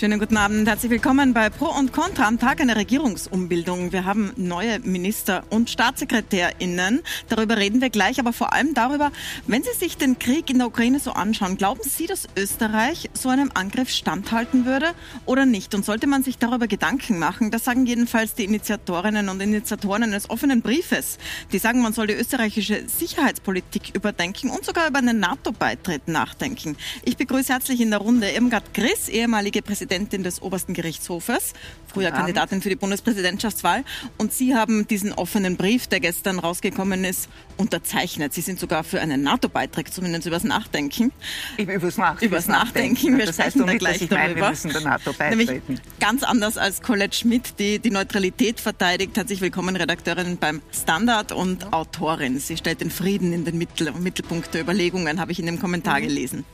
Schönen guten Abend, herzlich willkommen bei Pro und Contra am Tag einer Regierungsumbildung. Wir haben neue Minister und StaatssekretärInnen. Darüber reden wir gleich, aber vor allem darüber, wenn Sie sich den Krieg in der Ukraine so anschauen, glauben Sie, dass Österreich so einem Angriff standhalten würde oder nicht? Und sollte man sich darüber Gedanken machen, das sagen jedenfalls die Initiatorinnen und Initiatoren eines offenen Briefes. Die sagen, man soll die österreichische Sicherheitspolitik überdenken und sogar über einen NATO-Beitritt nachdenken. Ich begrüße herzlich in der Runde Irmgard Griss, ehemalige Präsidentin Präsidentin des obersten Gerichtshofes, früher Kandidatin für die Bundespräsidentschachswahl. Und Sie haben diesen offenen Brief, der gestern rausgekommen ist, unterzeichnet. Sie sind sogar für einen NATO-Beitrag, zumindest übers Nachdenken. Übers, Nach übers Nachdenken. Wir das sprechen da nicht, gleich ich darüber. meine, wir müssen der NATO beitreten. Nämlich ganz anders als Colette Schmidt, die die Neutralität verteidigt. Herzlich willkommen, Redakteurin beim Standard und ja. Autorin. Sie stellt den Frieden in den Mittel Mittelpunkt der Überlegungen, habe ich in dem Kommentar mhm. gelesen.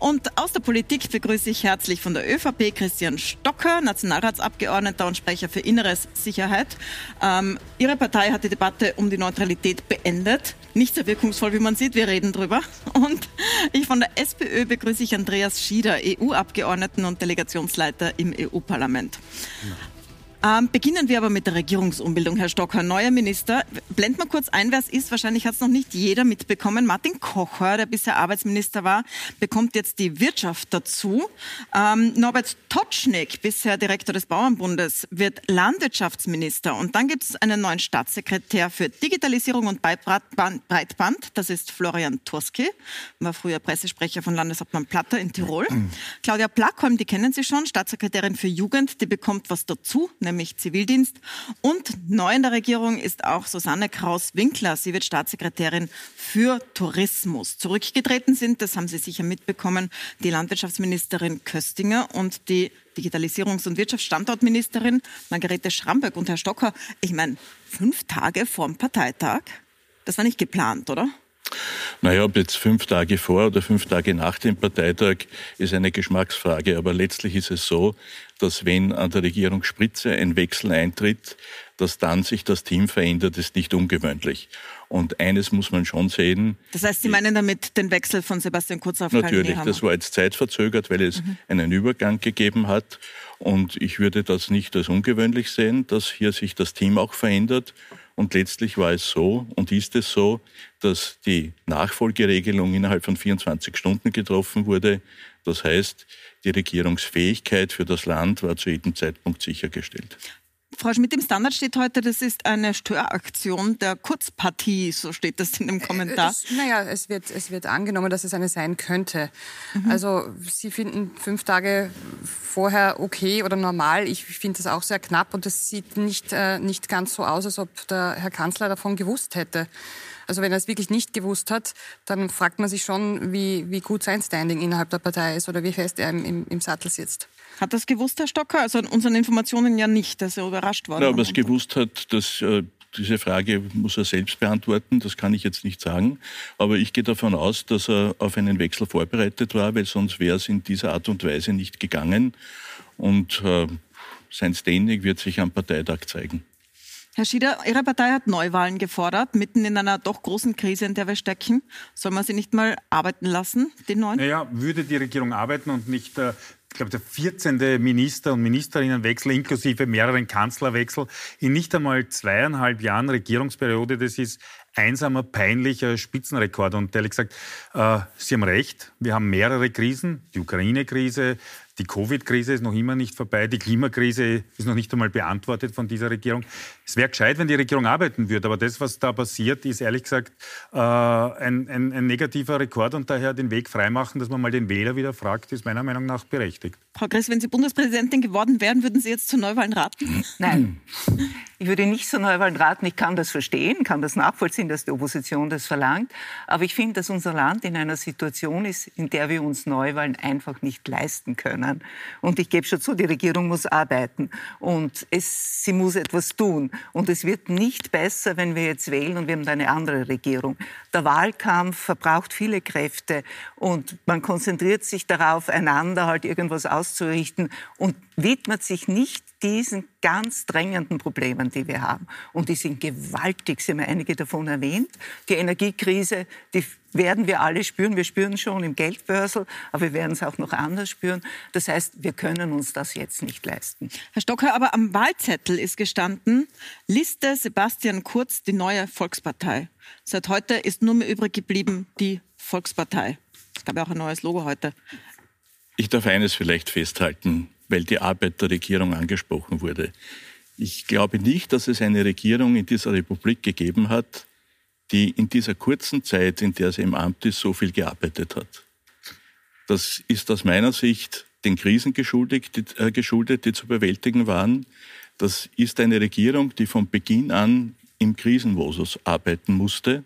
Und aus der Politik begrüße ich herzlich von der ÖVP Christian Stocker, Nationalratsabgeordneter und Sprecher für Inneres Sicherheit. Ähm, Ihre Partei hat die Debatte um die Neutralität beendet. Nicht sehr wirkungsvoll, wie man sieht. Wir reden drüber. Und ich von der SPÖ begrüße ich Andreas Schieder, EU-Abgeordneten und Delegationsleiter im EU-Parlament. Ja. Ähm, beginnen wir aber mit der Regierungsumbildung, Herr Stocker. Neuer Minister. Blend mal kurz ein, wer es ist. Wahrscheinlich hat es noch nicht jeder mitbekommen. Martin Kocher, der bisher Arbeitsminister war, bekommt jetzt die Wirtschaft dazu. Ähm, Norbert Totschnig, bisher Direktor des Bauernbundes, wird Landwirtschaftsminister. Und dann gibt es einen neuen Staatssekretär für Digitalisierung und Breitband. Das ist Florian Turski, war früher Pressesprecher von Landeshauptmann Platter in Tirol. Claudia Plackholm, die kennen Sie schon, Staatssekretärin für Jugend, die bekommt was dazu, nämlich Zivildienst. Und neu in der Regierung ist auch Susanne Kraus-Winkler. Sie wird Staatssekretärin für Tourismus. Zurückgetreten sind, das haben Sie sicher mitbekommen, die Landwirtschaftsministerin Köstinger und die Digitalisierungs- und Wirtschaftsstandortministerin Margarete Schramberg und Herr Stocker. Ich meine, fünf Tage vorm Parteitag, das war nicht geplant, oder? Naja, ob jetzt fünf Tage vor oder fünf Tage nach dem Parteitag ist eine Geschmacksfrage. Aber letztlich ist es so, dass wenn an der Regierungsspitze ein Wechsel eintritt, dass dann sich das Team verändert, ist nicht ungewöhnlich. Und eines muss man schon sehen. Das heißt, Sie meinen damit den Wechsel von Sebastian Kurz auf Natürlich, das war jetzt zeitverzögert, weil es mhm. einen Übergang gegeben hat. Und ich würde das nicht als ungewöhnlich sehen, dass hier sich das Team auch verändert. Und letztlich war es so und ist es so, dass die Nachfolgeregelung innerhalb von 24 Stunden getroffen wurde. Das heißt, die Regierungsfähigkeit für das Land war zu jedem Zeitpunkt sichergestellt. Frau Schmidt, im Standard steht heute, das ist eine Störaktion der Kurzpartie, so steht das in dem äh, Kommentar. Es, naja, es wird, es wird angenommen, dass es eine sein könnte. Mhm. Also Sie finden fünf Tage vorher okay oder normal. Ich finde das auch sehr knapp und es sieht nicht, äh, nicht ganz so aus, als ob der Herr Kanzler davon gewusst hätte. Also wenn er es wirklich nicht gewusst hat, dann fragt man sich schon, wie, wie gut sein Standing innerhalb der Partei ist oder wie fest er im, im, im Sattel sitzt. Hat das gewusst, Herr Stocker? Also an unseren Informationen ja nicht, dass er überrascht war. Ja, aber es gewusst hat, dass äh, diese Frage muss er selbst beantworten, das kann ich jetzt nicht sagen. Aber ich gehe davon aus, dass er auf einen Wechsel vorbereitet war, weil sonst wäre es in dieser Art und Weise nicht gegangen. Und äh, sein Standing wird sich am Parteitag zeigen. Herr Schieder, Ihre Partei hat Neuwahlen gefordert, mitten in einer doch großen Krise, in der wir stecken. Soll man sie nicht mal arbeiten lassen, den neuen? Naja, würde die Regierung arbeiten und nicht äh, ich glaube, der 14. Minister- und Ministerinnenwechsel inklusive mehreren Kanzlerwechsel in nicht einmal zweieinhalb Jahren Regierungsperiode, das ist einsamer, peinlicher Spitzenrekord. Und ehrlich gesagt, äh, Sie haben recht, wir haben mehrere Krisen, die Ukraine-Krise, die Covid-Krise ist noch immer nicht vorbei. Die Klimakrise ist noch nicht einmal beantwortet von dieser Regierung. Es wäre gescheit, wenn die Regierung arbeiten würde. Aber das, was da passiert, ist ehrlich gesagt äh, ein, ein, ein, negativer Rekord. Und daher den Weg freimachen, dass man mal den Wähler wieder fragt, ist meiner Meinung nach berechtigt. Frau Gress, wenn Sie Bundespräsidentin geworden wären, würden Sie jetzt zu Neuwahlen raten? Nein. Ich würde nicht zu Neuwahlen raten. Ich kann das verstehen, kann das nachvollziehen, dass die Opposition das verlangt. Aber ich finde, dass unser Land in einer Situation ist, in der wir uns Neuwahlen einfach nicht leisten können. Und ich gebe schon zu, die Regierung muss arbeiten und es, sie muss etwas tun. Und es wird nicht besser, wenn wir jetzt wählen und wir haben eine andere Regierung. Der Wahlkampf verbraucht viele Kräfte und man konzentriert sich darauf, einander halt irgendwas auszurichten und widmet sich nicht diesen ganz drängenden Problemen, die wir haben. Und die sind gewaltig, Sie haben ja einige davon erwähnt. Die Energiekrise, die werden wir alle spüren. Wir spüren schon im Geldbörsel, aber wir werden es auch noch anders spüren. Das heißt, wir können uns das jetzt nicht leisten. Herr Stocker, aber am Wahlzettel ist gestanden, Liste Sebastian Kurz, die neue Volkspartei. Seit heute ist nur mehr übrig geblieben die Volkspartei. Es gab ja auch ein neues Logo heute. Ich darf eines vielleicht festhalten, weil die Arbeit der Regierung angesprochen wurde. Ich glaube nicht, dass es eine Regierung in dieser Republik gegeben hat, die in dieser kurzen Zeit, in der sie im Amt ist, so viel gearbeitet hat. Das ist aus meiner Sicht den Krisen geschuldet, die, äh, geschuldet, die zu bewältigen waren. Das ist eine Regierung, die von Beginn an im Krisenmodus arbeiten musste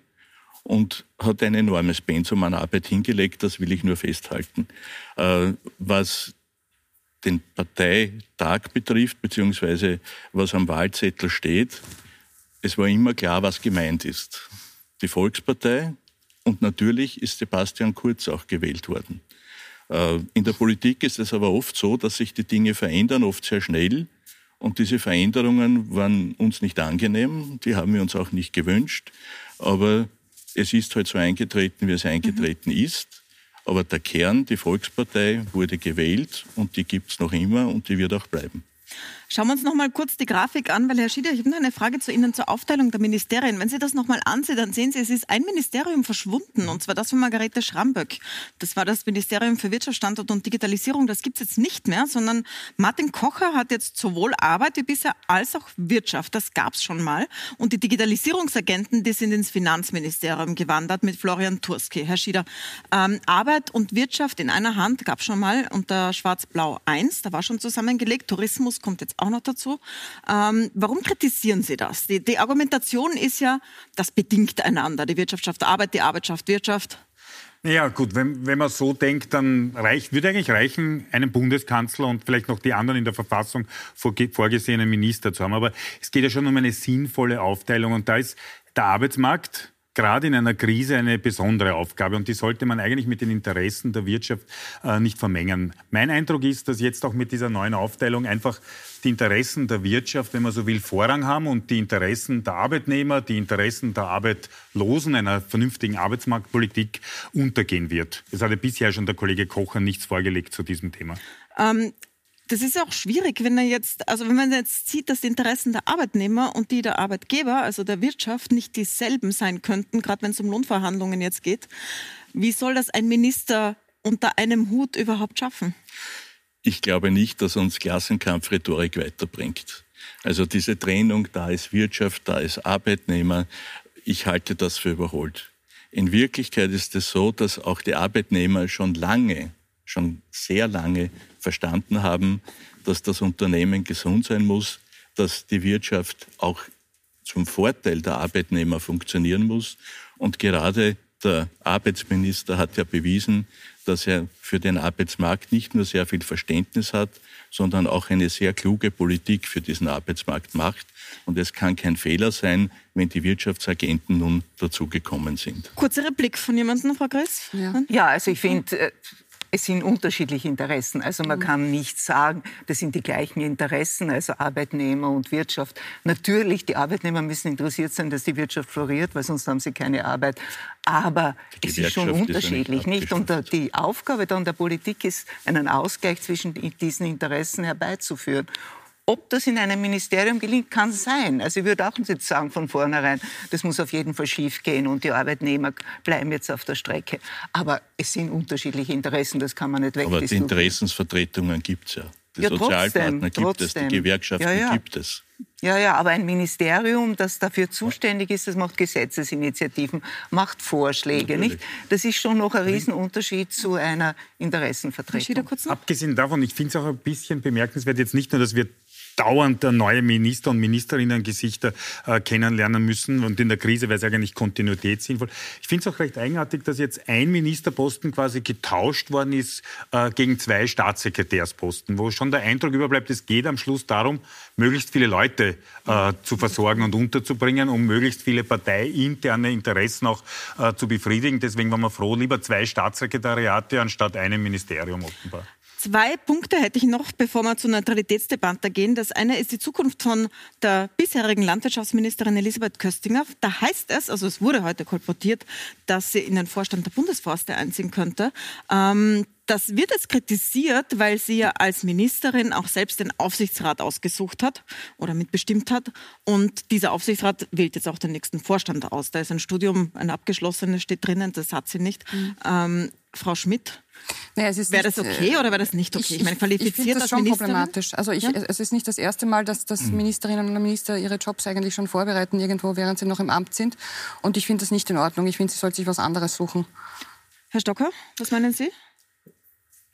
und hat ein enormes Pensum an Arbeit hingelegt, das will ich nur festhalten. Äh, was den Parteitag betrifft, beziehungsweise was am Wahlzettel steht, es war immer klar, was gemeint ist. Die Volkspartei und natürlich ist Sebastian Kurz auch gewählt worden. Äh, in der Politik ist es aber oft so, dass sich die Dinge verändern, oft sehr schnell. Und diese Veränderungen waren uns nicht angenehm, die haben wir uns auch nicht gewünscht. Aber es ist halt so eingetreten, wie es eingetreten mhm. ist. Aber der Kern, die Volkspartei, wurde gewählt und die gibt es noch immer und die wird auch bleiben. Schauen wir uns noch mal kurz die Grafik an, weil Herr Schieder, ich habe noch eine Frage zu Ihnen zur Aufteilung der Ministerien. Wenn Sie das noch mal ansehen, dann sehen Sie, es ist ein Ministerium verschwunden, und zwar das von Margarete Schramböck. Das war das Ministerium für Wirtschaftsstandort und Digitalisierung. Das gibt es jetzt nicht mehr, sondern Martin Kocher hat jetzt sowohl Arbeit wie bisher als auch Wirtschaft. Das gab es schon mal. Und die Digitalisierungsagenten, die sind ins Finanzministerium gewandert mit Florian Turski. Herr Schieder, ähm, Arbeit und Wirtschaft in einer Hand gab es schon mal unter Schwarz-Blau 1. Da war schon zusammengelegt. Tourismus kommt jetzt auch noch dazu. Ähm, warum kritisieren Sie das? Die, die Argumentation ist ja, das bedingt einander. Die Wirtschaft schafft Arbeit, die Arbeit schafft Wirtschaft. Ja, gut, wenn, wenn man so denkt, dann reicht, würde eigentlich reichen, einen Bundeskanzler und vielleicht noch die anderen in der Verfassung vorgesehenen Minister zu haben. Aber es geht ja schon um eine sinnvolle Aufteilung und da ist der Arbeitsmarkt gerade in einer Krise eine besondere Aufgabe und die sollte man eigentlich mit den Interessen der Wirtschaft äh, nicht vermengen. Mein Eindruck ist, dass jetzt auch mit dieser neuen Aufteilung einfach die Interessen der Wirtschaft, wenn man so will, Vorrang haben und die Interessen der Arbeitnehmer, die Interessen der Arbeitlosen einer vernünftigen Arbeitsmarktpolitik untergehen wird. Es hatte bisher schon der Kollege Kocher nichts vorgelegt zu diesem Thema. Ähm das ist auch schwierig, wenn er jetzt, also wenn man jetzt sieht, dass die Interessen der Arbeitnehmer und die der Arbeitgeber, also der Wirtschaft, nicht dieselben sein könnten, gerade wenn es um Lohnverhandlungen jetzt geht. Wie soll das ein Minister unter einem Hut überhaupt schaffen? Ich glaube nicht, dass uns Klassenkampfrhetorik weiterbringt. Also diese Trennung, da ist Wirtschaft, da ist Arbeitnehmer, ich halte das für überholt. In Wirklichkeit ist es so, dass auch die Arbeitnehmer schon lange, schon sehr lange verstanden haben, dass das Unternehmen gesund sein muss, dass die Wirtschaft auch zum Vorteil der Arbeitnehmer funktionieren muss. Und gerade der Arbeitsminister hat ja bewiesen, dass er für den Arbeitsmarkt nicht nur sehr viel Verständnis hat, sondern auch eine sehr kluge Politik für diesen Arbeitsmarkt macht. Und es kann kein Fehler sein, wenn die Wirtschaftsagenten nun dazugekommen sind. Kurzer Replik von jemandem, Frau Gress? Ja, ja also ich finde, äh, es sind unterschiedliche Interessen. Also man kann nicht sagen, das sind die gleichen Interessen, also Arbeitnehmer und Wirtschaft. Natürlich, die Arbeitnehmer müssen interessiert sein, dass die Wirtschaft floriert, weil sonst haben sie keine Arbeit. Aber es ist schon unterschiedlich, ist nicht? Und die Aufgabe dann der Politik ist, einen Ausgleich zwischen diesen Interessen herbeizuführen. Ob das in einem Ministerium gelingt, kann sein. Also ich würde auch nicht sagen von vornherein, das muss auf jeden Fall schief gehen und die Arbeitnehmer bleiben jetzt auf der Strecke. Aber es sind unterschiedliche Interessen, das kann man nicht wegdiskutieren. Aber die Interessensvertretungen gibt es ja. Die ja, Sozialpartner trotzdem, gibt trotzdem. es, die Gewerkschaften ja, ja. gibt es. Ja, ja, aber ein Ministerium, das dafür zuständig ist, das macht Gesetzesinitiativen, macht Vorschläge, Natürlich. nicht? Das ist schon noch ein Riesenunterschied zu einer Interessenvertretung. Abgesehen davon, ich finde es auch ein bisschen bemerkenswert, jetzt nicht nur, dass wir dauernd neue Minister und Ministerinnen Gesichter äh, kennenlernen müssen. Und in der Krise wäre es eigentlich Kontinuität sinnvoll. Ich finde es auch recht eigenartig, dass jetzt ein Ministerposten quasi getauscht worden ist äh, gegen zwei Staatssekretärsposten, wo schon der Eindruck überbleibt, es geht am Schluss darum, möglichst viele Leute äh, zu versorgen und unterzubringen, um möglichst viele parteiinterne Interessen auch äh, zu befriedigen. Deswegen waren wir froh, lieber zwei Staatssekretariate anstatt einem Ministerium offenbar. Zwei Punkte hätte ich noch, bevor wir zur Neutralitätsdebatte gehen. Das eine ist die Zukunft von der bisherigen Landwirtschaftsministerin Elisabeth Köstinger. Da heißt es, also es wurde heute kolportiert, dass sie in den Vorstand der Bundesforste einziehen könnte. Ähm, das wird jetzt kritisiert, weil sie ja als Ministerin auch selbst den Aufsichtsrat ausgesucht hat oder mitbestimmt hat. Und dieser Aufsichtsrat wählt jetzt auch den nächsten Vorstand aus. Da ist ein Studium, ein abgeschlossenes steht drinnen, das hat sie nicht. Mhm. Ähm, Frau Schmidt, naja, wäre das okay äh, oder wäre das nicht okay? Ich, ich meine, qualifiziert ich finde das schon Ministerin? problematisch. Also ich, ja? es ist nicht das erste Mal, dass, dass mhm. Ministerinnen und Minister ihre Jobs eigentlich schon vorbereiten, irgendwo, während sie noch im Amt sind. Und ich finde das nicht in Ordnung. Ich finde, sie sollte sich was anderes suchen. Herr Stocker, was meinen Sie?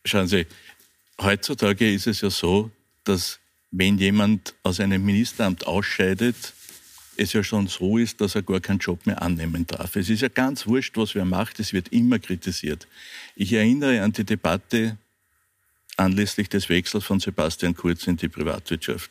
Schauen Sie, heutzutage ist es ja so, dass wenn jemand aus einem Ministeramt ausscheidet, es ja schon so ist, dass er gar keinen Job mehr annehmen darf. Es ist ja ganz wurscht, was wer macht, es wird immer kritisiert. Ich erinnere an die Debatte anlässlich des Wechsels von Sebastian Kurz in die Privatwirtschaft.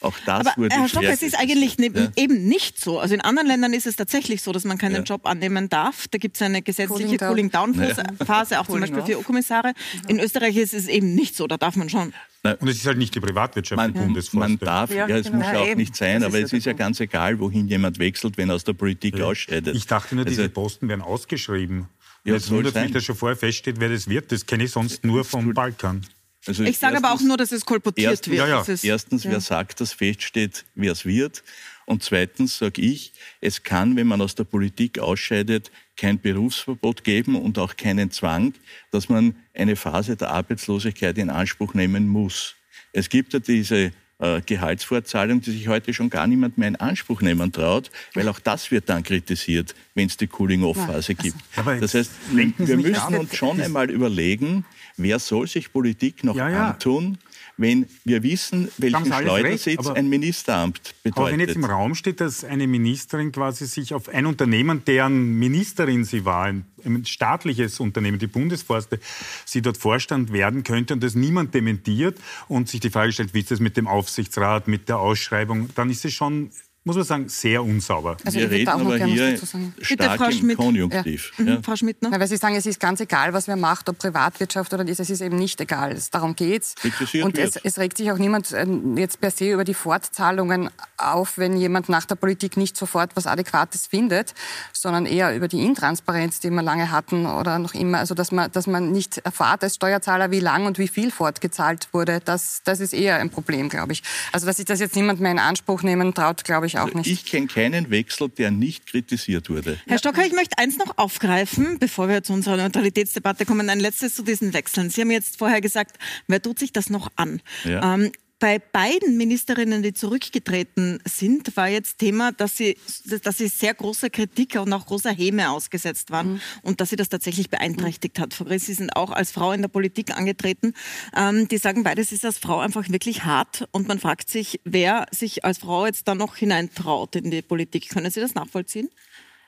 Auch das Aber, wurde Herr Stock, es ist eigentlich ne, ja. eben nicht so. Also in anderen Ländern ist es tatsächlich so, dass man keinen ja. Job annehmen darf. Da gibt es eine gesetzliche Cooling-Down-Phase, Cooling auch zum Beispiel für EU-Kommissare. In Österreich ist es eben nicht so. Da darf man schon. Und es ist halt nicht die Privatwirtschaft, man, die. Man darf, ja, es genau. muss ja auch nicht sein, aber es ist ja ganz egal, wohin jemand wechselt, wenn er aus der Politik ausscheidet. Ich dachte nur, diese also, Posten werden ausgeschrieben. Ja, es wundert mich, dass schon vorher feststeht, wer das wird. Das kenne ich sonst nur vom Balkan. Also ich sage aber auch nur, dass es kolportiert erstens, wird. Ja, ja. Erstens, ja. wer sagt, dass feststeht, wer es wird. Und zweitens sage ich, es kann, wenn man aus der Politik ausscheidet, kein Berufsverbot geben und auch keinen Zwang, dass man eine Phase der Arbeitslosigkeit in Anspruch nehmen muss. Es gibt ja diese äh, Gehaltsvorzahlung, die sich heute schon gar niemand mehr in Anspruch nehmen traut, weil auch das wird dann kritisiert, wenn es die Cooling-Off-Phase gibt. Das heißt, wir müssen uns schon einmal überlegen, wer soll sich Politik noch ja, ja. antun, wenn wir wissen, welchen Schleudersitz ein Ministeramt bedeutet. Aber wenn jetzt im Raum steht, dass eine Ministerin quasi sich auf ein Unternehmen, deren Ministerin sie war, ein, ein staatliches Unternehmen, die Bundesforste, sie dort Vorstand werden könnte und das niemand dementiert und sich die Frage stellt, wie ist das mit dem Aufsichtsrat, mit der Ausschreibung, dann ist es schon muss man sagen, sehr unsauber. Also wir reden aber hier stark Bitte, im Konjunktiv. Ja. Ja. Mhm, Frau Schmidt? Ja, weil Sie sagen, es ist ganz egal, was wer macht, ob Privatwirtschaft oder dies, es ist eben nicht egal. Darum geht's. Und es, es, regt sich auch niemand ähm, jetzt per se über die Fortzahlungen auf, wenn jemand nach der Politik nicht sofort was Adäquates findet, sondern eher über die Intransparenz, die wir lange hatten oder noch immer. Also dass man, dass man nicht erfahrt als Steuerzahler, wie lang und wie viel fortgezahlt wurde. Das, das ist eher ein Problem, glaube ich. Also dass sich das jetzt niemand mehr in Anspruch nehmen traut, glaube ich ich auch also nicht. Ich kenne keinen Wechsel, der nicht kritisiert wurde. Herr Stocker, ich möchte eins noch aufgreifen, bevor wir zu unserer Neutralitätsdebatte kommen. Ein letztes zu diesen Wechseln. Sie haben jetzt vorher gesagt, wer tut sich das noch an? Ja. Ähm, bei beiden Ministerinnen, die zurückgetreten sind, war jetzt Thema, dass sie, dass sie sehr großer Kritik und auch großer Häme ausgesetzt waren mhm. und dass sie das tatsächlich beeinträchtigt hat. Sie sind auch als Frau in der Politik angetreten. Ähm, die sagen beides ist als Frau einfach wirklich hart und man fragt sich, wer sich als Frau jetzt da noch hineintraut in die Politik. Können Sie das nachvollziehen?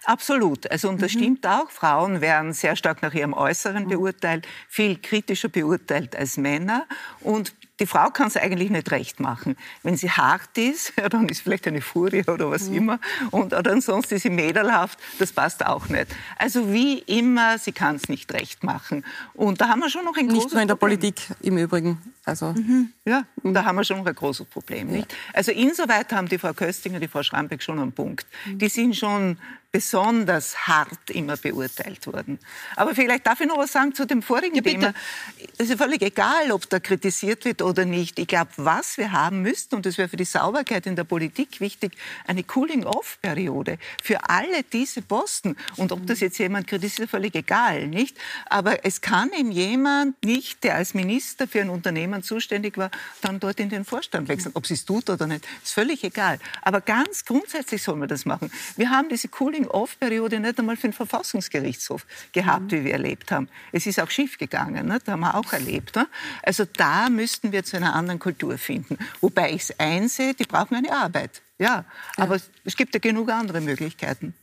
Absolut. Also und das mhm. stimmt auch. Frauen werden sehr stark nach ihrem Äußeren mhm. beurteilt, viel kritischer beurteilt als Männer. Und die Frau kann es eigentlich nicht recht machen. Wenn sie hart ist, ja, dann ist vielleicht eine Furie oder was mhm. immer. Und, oder ansonsten ist sie mädelhaft, das passt auch nicht. Also wie immer, sie kann es nicht recht machen. Und da haben wir schon noch ein nicht großes Nicht nur in der Problem. Politik im Übrigen. Also. Mhm. Ja, und da haben wir schon noch ein großes Problem. Nicht? Also insoweit haben die Frau Köstinger, die Frau Schrambeck schon einen Punkt. Mhm. Die sind schon besonders hart immer beurteilt worden. Aber vielleicht darf ich noch was sagen zu dem vorigen ja, Thema. Es ist völlig egal, ob da kritisiert wird oder nicht. Ich glaube, was wir haben müssten, und das wäre für die Sauberkeit in der Politik wichtig, eine Cooling-off-Periode für alle diese Posten. Und ob das jetzt jemand kritisiert, völlig egal, nicht? Aber es kann ihm jemand nicht, der als Minister für ein Unternehmen zuständig war, dann dort in den Vorstand wechseln. Ob sie es tut oder nicht, ist völlig egal. Aber ganz grundsätzlich soll man das machen. Wir haben diese Cooling Cooling-off-Periode nicht einmal für den Verfassungsgerichtshof gehabt, mhm. wie wir erlebt haben. Es ist auch schief gegangen, ne? das haben wir auch erlebt. Ne? Also da müssten wir zu einer anderen Kultur finden. Wobei ich es einsehe, die brauchen eine Arbeit. Ja, ja. aber es gibt ja genug andere Möglichkeiten.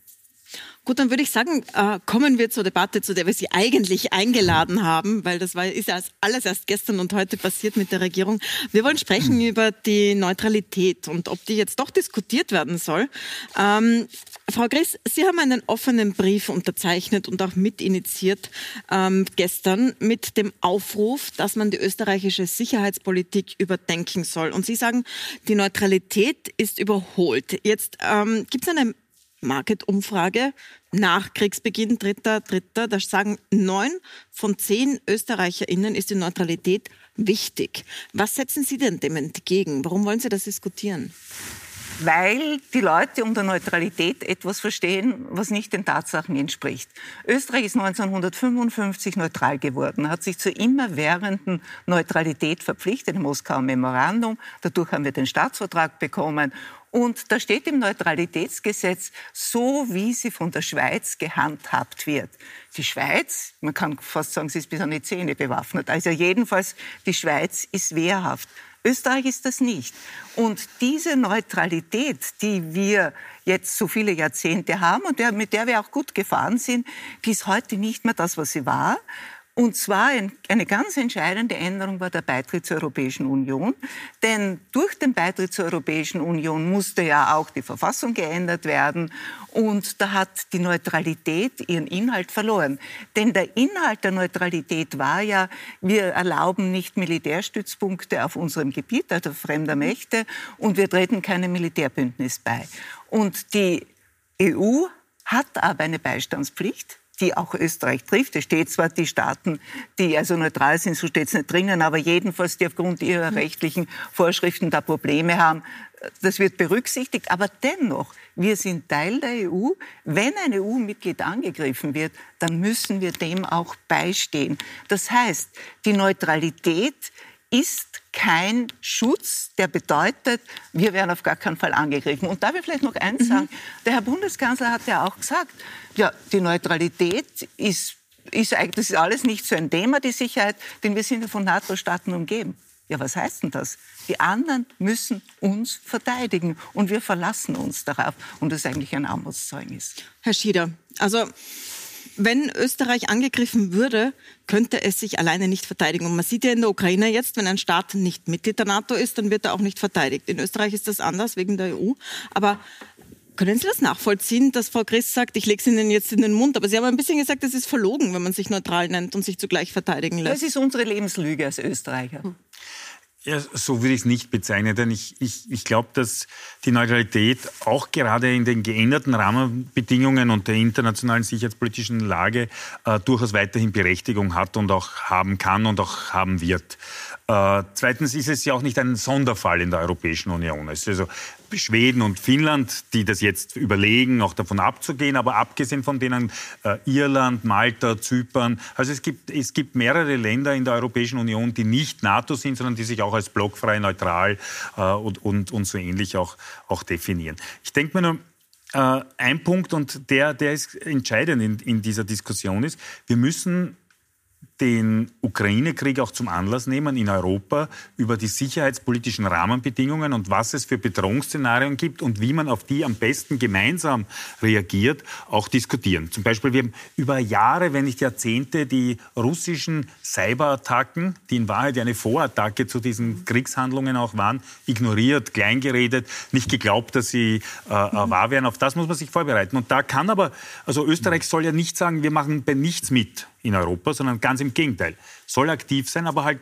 Gut, dann würde ich sagen, äh, kommen wir zur Debatte, zu der wir Sie eigentlich eingeladen haben, weil das war, ist ja alles erst gestern und heute passiert mit der Regierung. Wir wollen sprechen über die Neutralität und ob die jetzt doch diskutiert werden soll. Ähm, Frau Griss, Sie haben einen offenen Brief unterzeichnet und auch mitinitiiert ähm, gestern mit dem Aufruf, dass man die österreichische Sicherheitspolitik überdenken soll. Und Sie sagen, die Neutralität ist überholt. Jetzt ähm, gibt es eine Market-Umfrage nach Kriegsbeginn, dritter, dritter, da sagen neun von zehn ÖsterreicherInnen ist die Neutralität wichtig. Was setzen Sie denn dem entgegen? Warum wollen Sie das diskutieren? Weil die Leute unter Neutralität etwas verstehen, was nicht den Tatsachen entspricht. Österreich ist 1955 neutral geworden, hat sich zur immerwährenden Neutralität verpflichtet, im Moskauer Memorandum. Dadurch haben wir den Staatsvertrag bekommen. Und da steht im Neutralitätsgesetz, so wie sie von der Schweiz gehandhabt wird. Die Schweiz, man kann fast sagen, sie ist bis an die Zähne bewaffnet. Also jedenfalls, die Schweiz ist wehrhaft. Österreich ist das nicht. Und diese Neutralität, die wir jetzt so viele Jahrzehnte haben und der, mit der wir auch gut gefahren sind, die ist heute nicht mehr das, was sie war. Und zwar eine ganz entscheidende Änderung war der Beitritt zur Europäischen Union. Denn durch den Beitritt zur Europäischen Union musste ja auch die Verfassung geändert werden. Und da hat die Neutralität ihren Inhalt verloren. Denn der Inhalt der Neutralität war ja, wir erlauben nicht Militärstützpunkte auf unserem Gebiet, also fremder Mächte, und wir treten keinem Militärbündnis bei. Und die EU hat aber eine Beistandspflicht die auch Österreich trifft. Es steht zwar die Staaten, die also neutral sind, so steht es nicht drinnen, aber jedenfalls, die aufgrund ihrer rechtlichen Vorschriften da Probleme haben, das wird berücksichtigt. Aber dennoch, wir sind Teil der EU. Wenn ein EU-Mitglied angegriffen wird, dann müssen wir dem auch beistehen. Das heißt, die Neutralität ist kein Schutz, der bedeutet, wir werden auf gar keinen Fall angegriffen. Und da will ich vielleicht noch eins mhm. sagen. Der Herr Bundeskanzler hat ja auch gesagt, ja, die Neutralität ist, ist eigentlich, das ist alles nicht so ein Thema, die Sicherheit, denn wir sind ja von NATO-Staaten umgeben. Ja, was heißt denn das? Die anderen müssen uns verteidigen und wir verlassen uns darauf. Und das ist eigentlich ein Armutszeugnis. Herr Schieder, also wenn Österreich angegriffen würde, könnte es sich alleine nicht verteidigen. Und man sieht ja in der Ukraine jetzt, wenn ein Staat nicht Mitglied der NATO ist, dann wird er auch nicht verteidigt. In Österreich ist das anders wegen der EU. Aber können Sie das nachvollziehen, dass Frau Chris sagt, ich lege es Ihnen jetzt in den Mund, aber Sie haben ein bisschen gesagt, es ist verlogen, wenn man sich neutral nennt und sich zugleich verteidigen lässt. Das ist unsere Lebenslüge als Österreicher. Ja, so würde ich es nicht bezeichnen, denn ich, ich, ich glaube, dass die Neutralität auch gerade in den geänderten Rahmenbedingungen und der internationalen sicherheitspolitischen Lage äh, durchaus weiterhin Berechtigung hat und auch haben kann und auch haben wird. Äh, zweitens ist es ja auch nicht ein Sonderfall in der Europäischen Union. Es ist also Schweden und Finnland, die das jetzt überlegen, auch davon abzugehen, aber abgesehen von denen äh, Irland, Malta, Zypern. Also es gibt, es gibt mehrere Länder in der Europäischen Union, die nicht NATO sind, sondern die sich auch als blockfrei, neutral äh, und, und, und so ähnlich auch, auch definieren. Ich denke mir nur, äh, ein Punkt, und der, der ist entscheidend in, in dieser Diskussion ist, wir müssen den Ukraine-Krieg auch zum Anlass nehmen, in Europa über die sicherheitspolitischen Rahmenbedingungen und was es für Bedrohungsszenarien gibt und wie man auf die am besten gemeinsam reagiert, auch diskutieren. Zum Beispiel, wir haben über Jahre, wenn nicht Jahrzehnte, die russischen Cyberattacken, die in Wahrheit eine Vorattacke zu diesen Kriegshandlungen auch waren, ignoriert, kleingeredet, nicht geglaubt, dass sie äh, äh wahr wären. Auf das muss man sich vorbereiten. Und da kann aber, also Österreich soll ja nicht sagen, wir machen bei nichts mit in Europa, sondern ganz im Gegenteil. Soll aktiv sein, aber halt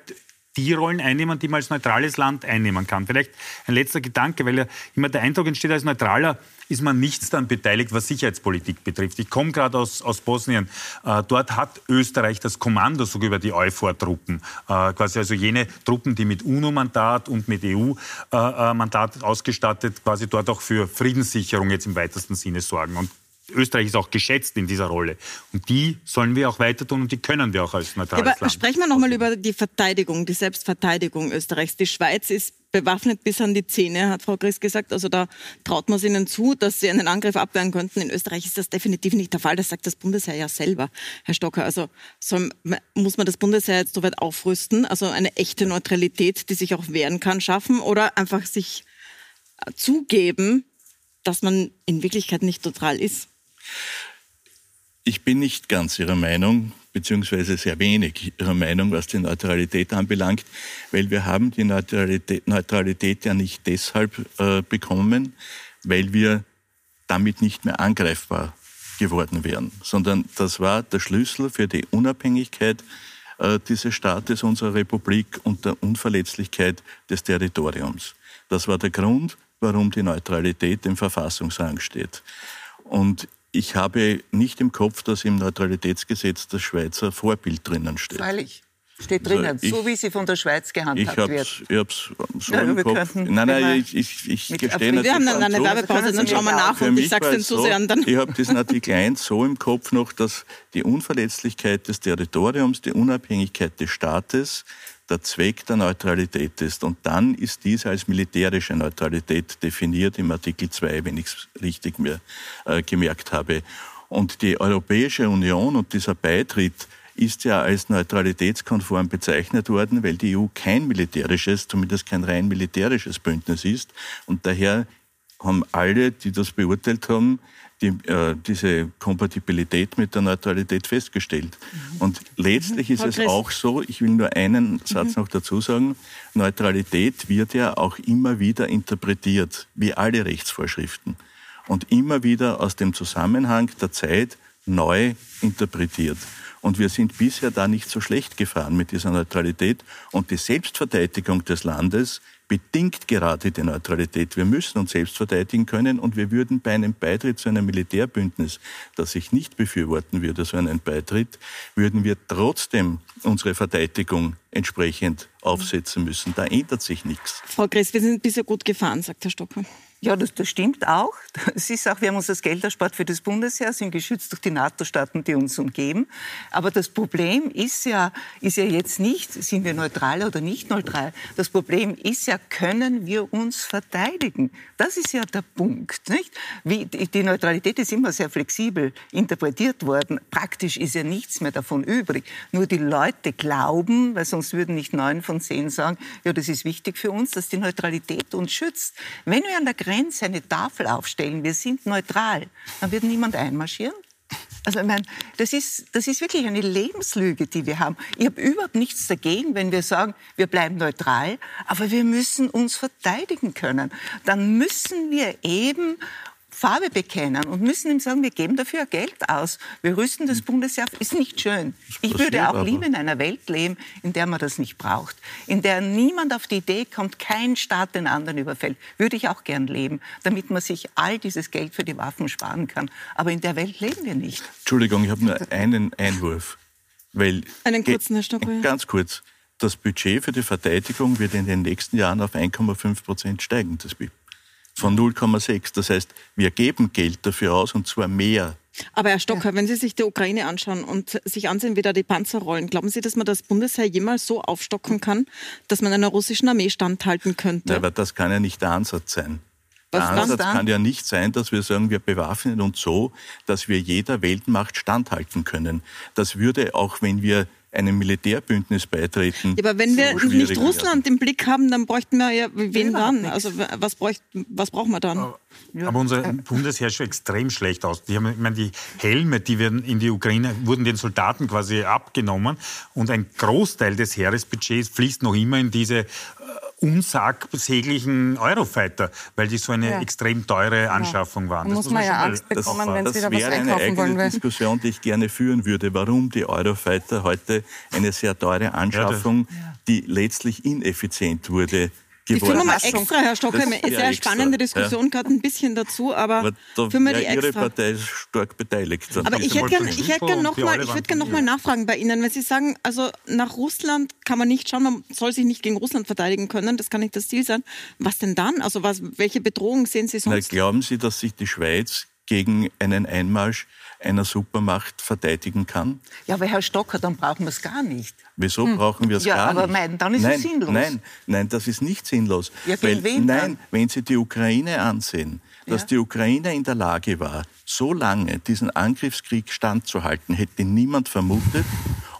die Rollen einnehmen, die man als neutrales Land einnehmen kann. Vielleicht ein letzter Gedanke, weil ja immer der Eindruck entsteht, als Neutraler ist man nichts dann beteiligt, was Sicherheitspolitik betrifft. Ich komme gerade aus, aus Bosnien. Äh, dort hat Österreich das Kommando sogar über die EUFOR-Truppen. Äh, quasi also jene Truppen, die mit UNO-Mandat und mit EU-Mandat äh, ausgestattet, quasi dort auch für Friedenssicherung jetzt im weitesten Sinne sorgen. Und Österreich ist auch geschätzt in dieser Rolle. Und die sollen wir auch weiter tun und die können wir auch als neutrales Aber Land. Sprechen wir nochmal über die Verteidigung, die Selbstverteidigung Österreichs. Die Schweiz ist bewaffnet bis an die Zähne, hat Frau Chris gesagt. Also da traut man es ihnen zu, dass sie einen Angriff abwehren könnten. In Österreich ist das definitiv nicht der Fall. Das sagt das Bundesheer ja selber, Herr Stocker. Also soll, muss man das Bundesheer jetzt so weit aufrüsten, also eine echte Neutralität, die sich auch wehren kann, schaffen oder einfach sich zugeben, dass man in Wirklichkeit nicht neutral ist? Ich bin nicht ganz Ihrer Meinung, beziehungsweise sehr wenig Ihrer Meinung, was die Neutralität anbelangt, weil wir haben die Neutralität, Neutralität ja nicht deshalb äh, bekommen, weil wir damit nicht mehr angreifbar geworden wären, sondern das war der Schlüssel für die Unabhängigkeit äh, dieses Staates, unserer Republik und der Unverletzlichkeit des Territoriums. Das war der Grund, warum die Neutralität im Verfassungsrang steht. Und ich habe nicht im Kopf, dass im Neutralitätsgesetz das Schweizer Vorbild drinnen steht. Freilich. Steht drinnen, also ich, so wie sie von der Schweiz gehandhabt ich wird. Ich habe es so ja, im Kopf. Nein, nein, ich, ich, ich gestehe Wir haben dann eine so, Werbepause, dann schauen wir nach und ich sage es den Zusehern dann. Ich habe diesen Artikel 1 so im Kopf noch, dass die Unverletzlichkeit des Territoriums, die Unabhängigkeit des Staates der Zweck der Neutralität ist. Und dann ist dies als militärische Neutralität definiert im Artikel 2, wenn ich es richtig mir äh, gemerkt habe. Und die Europäische Union und dieser Beitritt ist ja als neutralitätskonform bezeichnet worden, weil die EU kein militärisches, zumindest kein rein militärisches Bündnis ist. Und daher haben alle, die das beurteilt haben, die, äh, diese Kompatibilität mit der Neutralität festgestellt. Mhm. Und letztlich mhm. ist es auch so, ich will nur einen Satz mhm. noch dazu sagen, Neutralität wird ja auch immer wieder interpretiert, wie alle Rechtsvorschriften. Und immer wieder aus dem Zusammenhang der Zeit neu interpretiert. Und wir sind bisher da nicht so schlecht gefahren mit dieser Neutralität. Und die Selbstverteidigung des Landes bedingt gerade die Neutralität. Wir müssen uns selbst verteidigen können und wir würden bei einem Beitritt zu einem Militärbündnis, das ich nicht befürworten würde, so einen Beitritt, würden wir trotzdem unsere Verteidigung entsprechend aufsetzen müssen. Da ändert sich nichts. Frau Gress, wir sind bisher gut gefahren, sagt Herr Stocker. Ja, das, das stimmt auch. Es ist auch, wir haben uns das Geld erspart für das Bundesheer, sind geschützt durch die NATO-Staaten, die uns umgeben. Aber das Problem ist ja, ist ja jetzt nicht, sind wir neutral oder nicht neutral. Das Problem ist ja, können wir uns verteidigen? Das ist ja der Punkt, nicht? Wie, die Neutralität ist immer sehr flexibel interpretiert worden. Praktisch ist ja nichts mehr davon übrig. Nur die Leute glauben, weil sonst würden nicht neun von zehn sagen, ja, das ist wichtig für uns, dass die Neutralität uns schützt. Wenn wir an der Grenze eine Tafel aufstellen, wir sind neutral, dann wird niemand einmarschieren. Also ich meine, das ist, das ist wirklich eine Lebenslüge, die wir haben. Ich habe überhaupt nichts dagegen, wenn wir sagen, wir bleiben neutral, aber wir müssen uns verteidigen können. Dann müssen wir eben Farbe bekennen und müssen ihm sagen, wir geben dafür Geld aus. Wir rüsten das Bundesheer auf. Ist nicht schön. Ich würde auch lieber in einer Welt leben, in der man das nicht braucht. In der niemand auf die Idee kommt, kein Staat den anderen überfällt. Würde ich auch gern leben, damit man sich all dieses Geld für die Waffen sparen kann. Aber in der Welt leben wir nicht. Entschuldigung, ich habe nur einen Einwurf. Weil einen kurzen, Herr Stockwell. Ganz kurz. Das Budget für die Verteidigung wird in den nächsten Jahren auf 1,5 Prozent steigen, das BIP von 0,6. Das heißt, wir geben Geld dafür aus und zwar mehr. Aber Herr Stocker, ja. wenn Sie sich die Ukraine anschauen und sich ansehen, wie da die Panzer rollen, glauben Sie, dass man das Bundesheer jemals so aufstocken kann, dass man einer russischen Armee standhalten könnte? Ja, aber das kann ja nicht der Ansatz sein. Der Was Ansatz kann ja nicht sein, dass wir sagen, wir bewaffnen uns so, dass wir jeder Weltmacht standhalten können. Das würde auch, wenn wir einem Militärbündnis beitreten. Ja, aber wenn wir so nicht Russland im Blick haben, dann bräuchten wir ja wen dann? Also was, bräucht, was brauchen wir dann? Ja. Aber unser Bundesheer schaut extrem schlecht aus. Die, haben, ich meine, die Helme, die werden in die Ukraine, wurden den Soldaten quasi abgenommen und ein Großteil des Heeresbudgets fließt noch immer in diese unsagsäglichen Eurofighter, weil die so eine ja. extrem teure Anschaffung waren. Da muss man, ja Angst bekommen, wenn sie wieder was einkaufen wollen. Das wäre eine eigene Diskussion, die ich gerne führen würde, warum die Eurofighter heute eine sehr teure Anschaffung, ja, die letztlich ineffizient wurde, die führen wir mal extra, Herr Stockheim, ist ja eine spannende Diskussion, ja. gerade ein bisschen dazu, aber, aber da führen wir die extra. Ihre Partei ist stark beteiligt. Aber ich hätte gerne ich hätte gern noch mal, ich würde gerne noch mal nachfragen bei Ihnen, wenn Sie sagen, also nach Russland kann man nicht schauen, man soll sich nicht gegen Russland verteidigen können, das kann nicht das Ziel sein. Was denn dann? Also was, welche Bedrohung sehen Sie sonst? Na, glauben Sie, dass sich die Schweiz gegen einen Einmarsch einer Supermacht verteidigen kann? Ja, aber Herr Stocker, dann brauchen wir es gar nicht. Wieso hm. brauchen wir es ja, gar aber nicht? Nein, dann ist nein, es sinnlos. Nein, nein, das ist nicht sinnlos. Ja, weil, wen nein, dann? wenn Sie die Ukraine ansehen, dass ja. die Ukraine in der Lage war, so lange diesen Angriffskrieg standzuhalten, hätte niemand vermutet.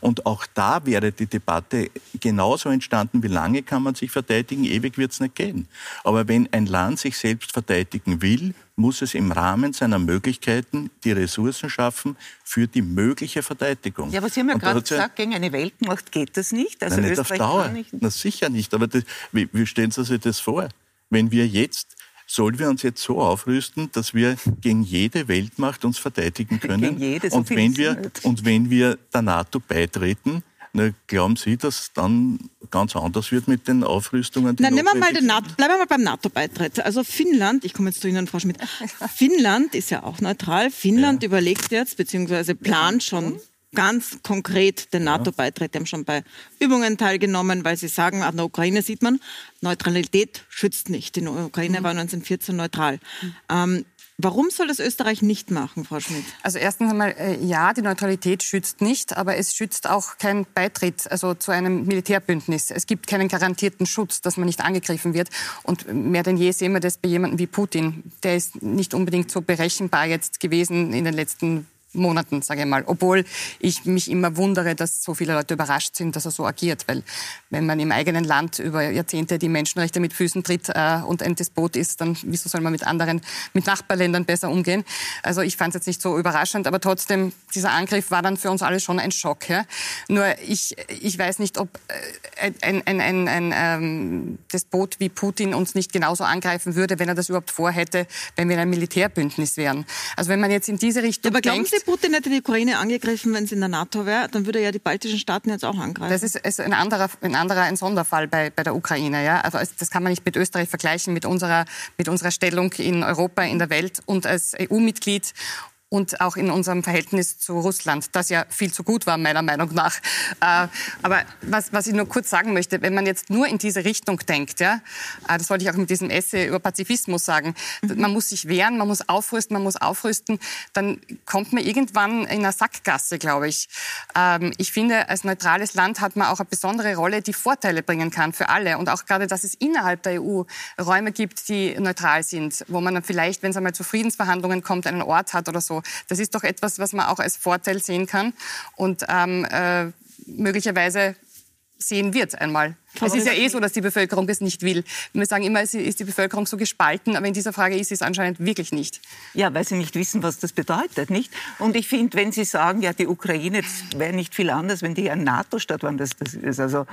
Und auch da wäre die Debatte genauso entstanden, wie lange kann man sich verteidigen, ewig wird es nicht gehen. Aber wenn ein Land sich selbst verteidigen will, muss es im Rahmen seiner Möglichkeiten die Ressourcen schaffen für die mögliche Verteidigung. Ja, aber Sie haben ja gerade gesagt, gegen eine Weltmacht geht das nicht. Also Nein, nicht Österreich auf Dauer. Nicht. Na sicher nicht. Aber das, wie, wie stellen Sie sich das vor? Wenn wir jetzt sollen wir uns jetzt so aufrüsten, dass wir gegen jede Weltmacht uns verteidigen können? Gegen jede, so und, wenn wir, und wenn wir der NATO beitreten, na, glauben Sie, dass dann ganz anders wird mit den Aufrüstungen? Nein, nehmen wir mal den NATO, bleiben wir mal beim NATO-Beitritt. Also Finnland, ich komme jetzt zu Ihnen, Frau Schmidt. Finnland ist ja auch neutral. Finnland ja. überlegt jetzt, beziehungsweise plant schon ganz konkret den NATO-Beitritt. Die haben schon bei Übungen teilgenommen, weil sie sagen, an der Ukraine sieht man, Neutralität schützt nicht. Die Ukraine mhm. war 1914 neutral. Mhm. Ähm, Warum soll das Österreich nicht machen, Frau Schmidt? Also erstens einmal, äh, ja, die Neutralität schützt nicht, aber es schützt auch keinen Beitritt also zu einem Militärbündnis. Es gibt keinen garantierten Schutz, dass man nicht angegriffen wird. Und mehr denn je sehen wir das bei jemandem wie Putin. Der ist nicht unbedingt so berechenbar jetzt gewesen in den letzten Monaten, sage ich mal. Obwohl ich mich immer wundere, dass so viele Leute überrascht sind, dass er so agiert. Weil wenn man im eigenen Land über Jahrzehnte die Menschenrechte mit Füßen tritt äh, und ein Despot ist, dann wieso soll man mit anderen, mit Nachbarländern besser umgehen? Also ich fand es jetzt nicht so überraschend, aber trotzdem, dieser Angriff war dann für uns alle schon ein Schock. Ja? Nur ich, ich weiß nicht, ob äh, ein, ein, ein, ein ähm, Despot wie Putin uns nicht genauso angreifen würde, wenn er das überhaupt vorhätte, wenn wir in einem Militärbündnis wären. Also wenn man jetzt in diese Richtung denkt, Putin hätte die Ukraine angegriffen, wenn sie in der NATO wäre, dann würde er ja die baltischen Staaten jetzt auch angreifen. Das ist, ist ein, anderer, ein anderer, ein Sonderfall bei, bei der Ukraine. Ja? Also das kann man nicht mit Österreich vergleichen, mit unserer, mit unserer Stellung in Europa, in der Welt und als EU-Mitglied und auch in unserem Verhältnis zu Russland, das ja viel zu gut war, meiner Meinung nach. Äh, aber was, was ich nur kurz sagen möchte, wenn man jetzt nur in diese Richtung denkt, ja, äh, das wollte ich auch mit diesem Essay über Pazifismus sagen, mhm. man muss sich wehren, man muss aufrüsten, man muss aufrüsten, dann kommt man irgendwann in eine Sackgasse, glaube ich. Ähm, ich finde, als neutrales Land hat man auch eine besondere Rolle, die Vorteile bringen kann für alle. Und auch gerade, dass es innerhalb der EU Räume gibt, die neutral sind, wo man dann vielleicht, wenn es einmal zu Friedensverhandlungen kommt, einen Ort hat oder so. Das ist doch etwas, was man auch als Vorteil sehen kann. Und ähm, äh, möglicherweise sehen wird einmal. Es ist ja eh so, dass die Bevölkerung das nicht will. Wir sagen immer, es ist die Bevölkerung so gespalten, aber in dieser Frage ist sie es anscheinend wirklich nicht. Ja, weil sie nicht wissen, was das bedeutet, nicht? Und ich finde, wenn Sie sagen, ja, die Ukraine wäre nicht viel anders, wenn die ein NATO-Staat waren, das, das ist also,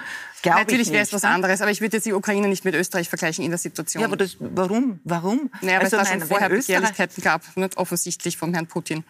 Natürlich wäre es was ne? anderes, aber ich würde jetzt die Ukraine nicht mit Österreich vergleichen in der Situation. Ja, aber das, warum? Warum? Naja, weil also, es da schon vorher Begehrlichkeiten gab, nicht offensichtlich vom Herrn Putin.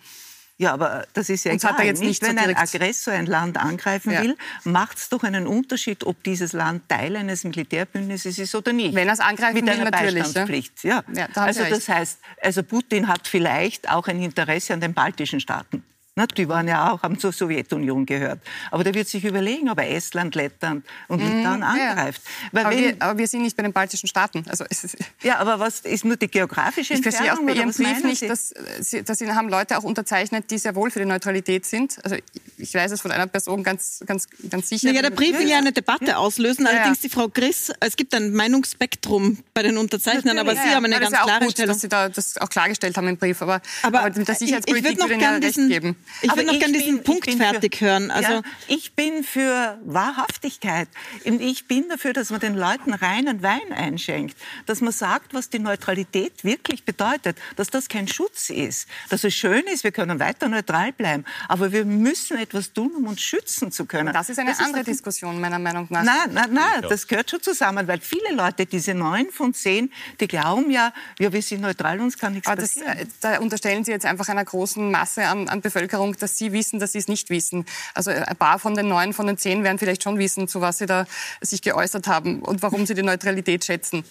Ja, aber das ist ja Uns egal. Hat er jetzt nicht, wenn so ein Aggressor ein Land angreifen ja. will, macht es doch einen Unterschied, ob dieses Land Teil eines Militärbündnisses ist oder nicht. Wenn er es angreifen Mit will, einer natürlich. Beistandspflicht. Ja. ja da also das heißt, also Putin hat vielleicht auch ein Interesse an den baltischen Staaten. Na, die waren ja auch, haben zur Sowjetunion gehört. Aber der wird sich überlegen, ob er Estland, Lettland und Litauen mm, angreift. Ja. Aber, wir, aber, wir, sind nicht bei den baltischen Staaten. Also ja, aber was ist nur die geografische Entfernung? Ich verstehe auch bei Ihrem Brief nicht, dass, Sie, dass Sie haben Leute auch unterzeichnet, die sehr wohl für die Neutralität sind. Also ich weiß es von einer Person ganz, ganz, ganz sicher. Ja, der Brief will ja eine Debatte auslösen. Allerdings die Frau Griss, es gibt ein Meinungsspektrum bei den Unterzeichnern, aber Sie haben eine ganz klare gut, Stellung. dass Sie da das auch klargestellt haben im Brief. Aber, aber, aber der Sicherheitspolitik ich, ich würde noch gerne diesen, geben. Ich würde noch gerne diesen Punkt fertig für, hören. Also ja, ich bin für Wahrhaftigkeit. Ich bin dafür, dass man den Leuten reinen Wein einschenkt, dass man sagt, was die Neutralität wirklich bedeutet, dass das kein Schutz ist, dass es schön ist, wir können weiter neutral bleiben, aber wir müssen etwas tun, um uns schützen zu können. Das ist eine das andere ist Diskussion meiner Meinung nach. Nein, nein, nein, das gehört schon zusammen, weil viele Leute, diese neun von zehn, die glauben ja, ja, wir sind neutral, uns kann nichts aber passieren. Das, äh, da unterstellen Sie jetzt einfach einer großen Masse an, an Bevölkerung, dass sie wissen, dass sie es nicht wissen. Also ein paar von den neun, von den zehn werden vielleicht schon wissen, zu was sie da sich geäußert haben und warum sie die Neutralität schätzen.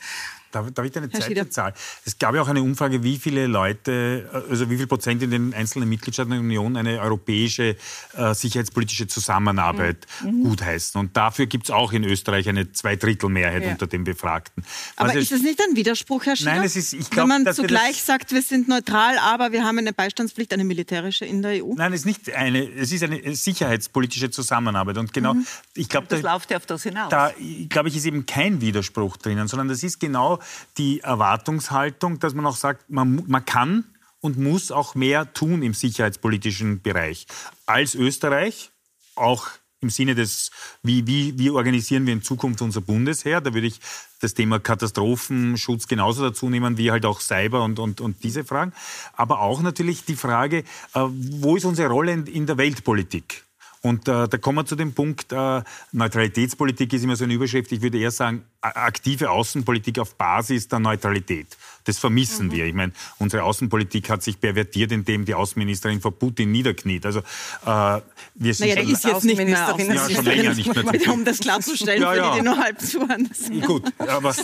Darf, darf ich eine zweite Zahl? Es gab ja auch eine Umfrage, wie viele Leute, also wie viel Prozent in den einzelnen Mitgliedstaaten der Union eine europäische äh, sicherheitspolitische Zusammenarbeit mhm. mhm. gutheißen. Und dafür gibt es auch in Österreich eine Zweidrittelmehrheit ja. unter den Befragten. Aber also ist es nicht ein Widerspruch, Herr Schieder? Nein, es ist, ich glaub, Wenn man zugleich sagt, wir sind neutral, aber wir haben eine Beistandspflicht, eine militärische in der EU? Nein, es ist nicht eine, es ist eine sicherheitspolitische Zusammenarbeit. Und genau, mhm. ich glaube, das da, läuft ja auf das hinaus. Da, glaube ich, ist eben kein Widerspruch drinnen, sondern das ist genau die Erwartungshaltung, dass man auch sagt, man, man kann und muss auch mehr tun im sicherheitspolitischen Bereich. Als Österreich, auch im Sinne des, wie, wie, wie organisieren wir in Zukunft unser Bundesheer. Da würde ich das Thema Katastrophenschutz genauso dazu nehmen, wie halt auch Cyber und, und, und diese Fragen. Aber auch natürlich die Frage, äh, wo ist unsere Rolle in, in der Weltpolitik? Und äh, da kommen wir zu dem Punkt, äh, Neutralitätspolitik ist immer so eine Überschrift. Ich würde eher sagen, aktive Außenpolitik auf Basis der Neutralität. Das vermissen mhm. wir. Ich meine, unsere Außenpolitik hat sich pervertiert, indem die Außenministerin vor Putin niederkniet. Also, äh, wir sind naja, die ist jetzt nicht mehr Außenministerin. Ja, schon länger nicht mehr. Um das klarzustellen, ja, ja. für die, die nur halb zuhören. Gut, aber,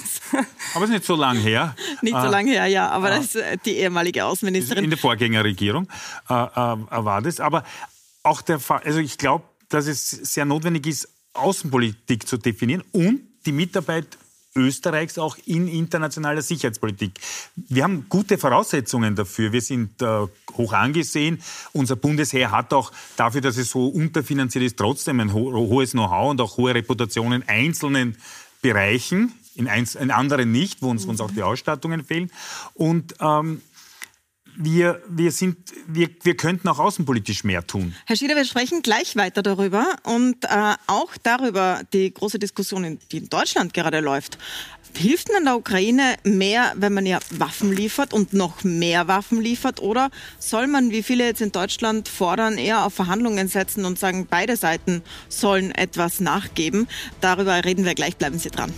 aber ist nicht so lange her. Nicht so lange her, ja. Aber äh, das ist die ehemalige Außenministerin. In der Vorgängerregierung äh, äh, war das. Aber auch der Fall, also ich glaube, dass es sehr notwendig ist, Außenpolitik zu definieren und die Mitarbeit Österreichs auch in internationaler Sicherheitspolitik. Wir haben gute Voraussetzungen dafür. Wir sind äh, hoch angesehen. Unser Bundesheer hat auch dafür, dass es so unterfinanziert ist, trotzdem ein ho hohes Know-how und auch hohe Reputation in einzelnen Bereichen, in, in anderen nicht, wo uns, wo uns auch die Ausstattungen fehlen. Und ähm, wir, wir, sind, wir, wir könnten auch außenpolitisch mehr tun. Herr Schieder, wir sprechen gleich weiter darüber und äh, auch darüber, die große Diskussion, die in Deutschland gerade läuft. Hilft man der Ukraine mehr, wenn man ihr Waffen liefert und noch mehr Waffen liefert? Oder soll man, wie viele jetzt in Deutschland fordern, eher auf Verhandlungen setzen und sagen, beide Seiten sollen etwas nachgeben? Darüber reden wir gleich. Bleiben Sie dran.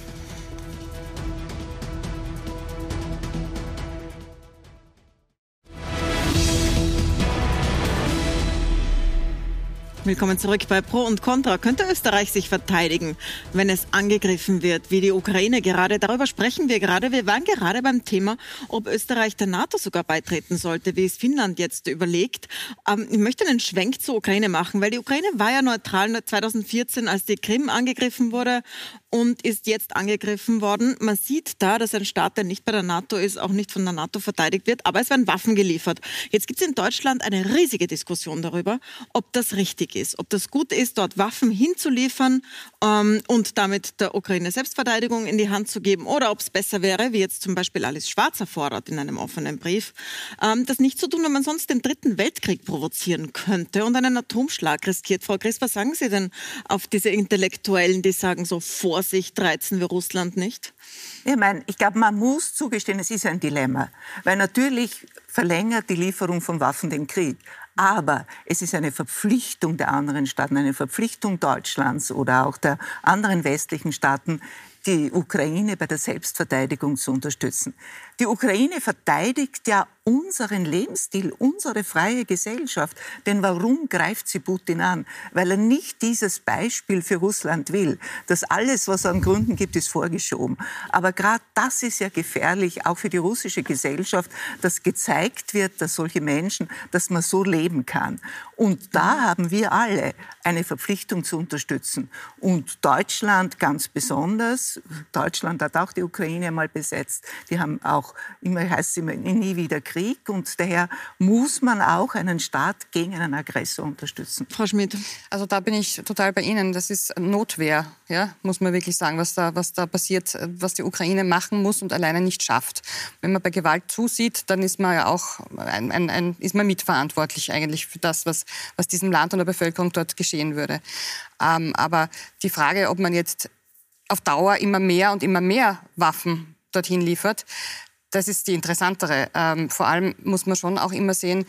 Willkommen zurück bei Pro und Contra. Könnte Österreich sich verteidigen, wenn es angegriffen wird, wie die Ukraine gerade? Darüber sprechen wir gerade. Wir waren gerade beim Thema, ob Österreich der NATO sogar beitreten sollte, wie es Finnland jetzt überlegt. Ähm, ich möchte einen Schwenk zur Ukraine machen, weil die Ukraine war ja neutral 2014, als die Krim angegriffen wurde und ist jetzt angegriffen worden. Man sieht da, dass ein Staat, der nicht bei der NATO ist, auch nicht von der NATO verteidigt wird, aber es werden Waffen geliefert. Jetzt gibt es in Deutschland eine riesige Diskussion darüber, ob das richtig ist, ob das gut ist, dort Waffen hinzuliefern ähm, und damit der Ukraine Selbstverteidigung in die Hand zu geben oder ob es besser wäre, wie jetzt zum Beispiel Alice Schwarzer fordert in einem offenen Brief, ähm, das nicht zu tun, wenn man sonst den dritten Weltkrieg provozieren könnte und einen Atomschlag riskiert. Frau Chris, was sagen Sie denn auf diese Intellektuellen, die sagen so vor Vorsicht reizen wir Russland nicht? Ich meine, ich glaube, man muss zugestehen, es ist ein Dilemma. Weil natürlich verlängert die Lieferung von Waffen den Krieg. Aber es ist eine Verpflichtung der anderen Staaten, eine Verpflichtung Deutschlands oder auch der anderen westlichen Staaten, die Ukraine bei der Selbstverteidigung zu unterstützen. Die Ukraine verteidigt ja unseren Lebensstil, unsere freie Gesellschaft. Denn warum greift sie Putin an? Weil er nicht dieses Beispiel für Russland will. Das alles, was es an Gründen gibt, ist vorgeschoben. Aber gerade das ist ja gefährlich, auch für die russische Gesellschaft, dass gezeigt wird, dass solche Menschen, dass man so leben kann. Und da haben wir alle eine Verpflichtung zu unterstützen. Und Deutschland ganz besonders. Deutschland hat auch die Ukraine einmal besetzt. Die haben auch auch, immer heißt immer, nie wieder Krieg. Und daher muss man auch einen Staat gegen einen Aggressor unterstützen. Frau Schmidt. Also da bin ich total bei Ihnen. Das ist Notwehr, ja, muss man wirklich sagen, was da, was da passiert, was die Ukraine machen muss und alleine nicht schafft. Wenn man bei Gewalt zusieht, dann ist man ja auch ein, ein, ein, ist man mitverantwortlich eigentlich für das, was, was diesem Land und der Bevölkerung dort geschehen würde. Ähm, aber die Frage, ob man jetzt auf Dauer immer mehr und immer mehr Waffen dorthin liefert, das ist die interessantere. Ähm, vor allem muss man schon auch immer sehen,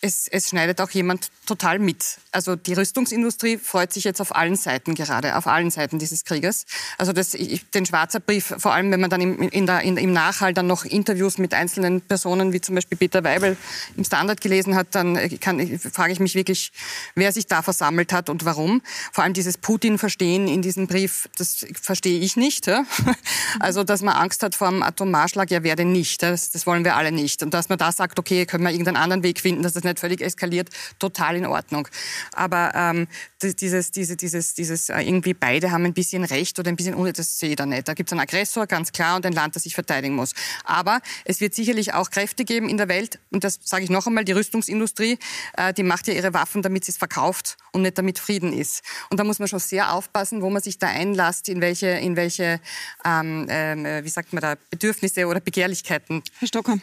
es, es, schneidet auch jemand total mit. Also die Rüstungsindustrie freut sich jetzt auf allen Seiten gerade, auf allen Seiten dieses Krieges. Also das, ich, den Schwarzer Brief, vor allem wenn man dann im, in der, in, im Nachhall dann noch Interviews mit einzelnen Personen, wie zum Beispiel Peter Weibel im Standard gelesen hat, dann kann, frage ich mich wirklich, wer sich da versammelt hat und warum. Vor allem dieses Putin-Verstehen in diesem Brief, das verstehe ich nicht. Ja? Also dass man Angst hat vor einem Atommarschlag, ja wer denn nicht? Das, das wollen wir alle nicht. Und dass man da sagt, okay, können wir irgendeinen anderen Weg finden, dass das nicht völlig eskaliert, total in Ordnung. Aber ähm, dieses, diese, dieses, dieses äh, irgendwie beide haben ein bisschen Recht oder ein bisschen Unrecht, das sehe ich da nicht. Da gibt es einen Aggressor, ganz klar, und ein Land, das sich verteidigen muss. Aber es wird sicherlich auch Kräfte geben in der Welt, und das sage ich noch einmal, die Rüstungsindustrie, äh, die macht ja ihre Waffen, damit sie es verkauft und nicht damit Frieden ist. Und da muss man schon sehr aufpassen, wo man sich da einlasst, in welche, in welche ähm, äh, wie sagt man da, Bedürfnisse oder Begehrlichkeiten. Herr Stocker,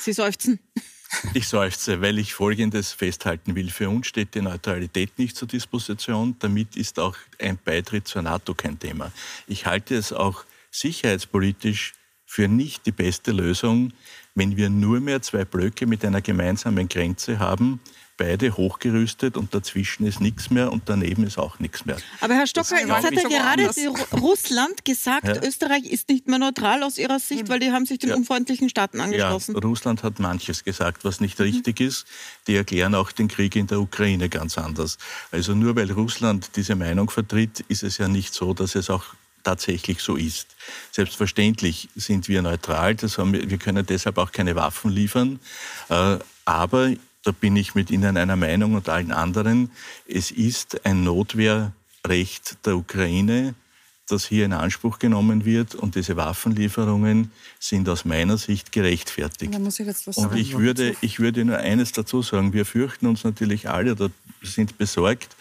Sie seufzen. Ich seufze, weil ich Folgendes festhalten will. Für uns steht die Neutralität nicht zur Disposition. Damit ist auch ein Beitritt zur NATO kein Thema. Ich halte es auch sicherheitspolitisch für nicht die beste Lösung, wenn wir nur mehr zwei Blöcke mit einer gemeinsamen Grenze haben, beide hochgerüstet und dazwischen ist nichts mehr und daneben ist auch nichts mehr. Aber Herr Stocker, jetzt hat ja gerade Russland gesagt, ja. Österreich ist nicht mehr neutral aus Ihrer Sicht, weil die haben sich den ja. unfreundlichen Staaten angeschlossen. Ja, Russland hat manches gesagt, was nicht mhm. richtig ist. Die erklären auch den Krieg in der Ukraine ganz anders. Also nur weil Russland diese Meinung vertritt, ist es ja nicht so, dass es auch tatsächlich so ist. Selbstverständlich sind wir neutral, das haben wir, wir können deshalb auch keine Waffen liefern. Äh, aber da bin ich mit Ihnen einer Meinung und allen anderen, es ist ein Notwehrrecht der Ukraine, das hier in Anspruch genommen wird und diese Waffenlieferungen sind aus meiner Sicht gerechtfertigt. Ich und ich würde, ich würde nur eines dazu sagen, wir fürchten uns natürlich alle oder sind besorgt,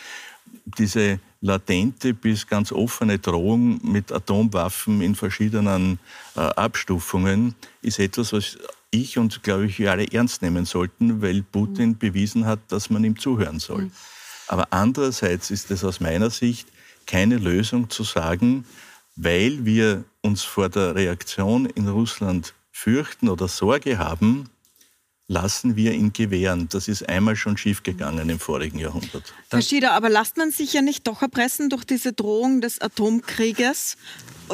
diese latente bis ganz offene Drohung mit Atomwaffen in verschiedenen äh, Abstufungen ist etwas, was ich und, glaube ich, wir alle ernst nehmen sollten, weil Putin mhm. bewiesen hat, dass man ihm zuhören soll. Mhm. Aber andererseits ist es aus meiner Sicht keine Lösung zu sagen, weil wir uns vor der Reaktion in Russland fürchten oder Sorge haben, lassen wir ihn gewähren. Das ist einmal schon schiefgegangen im vorigen Jahrhundert. Herr Schieder, aber lasst man sich ja nicht doch erpressen durch diese Drohung des Atomkrieges?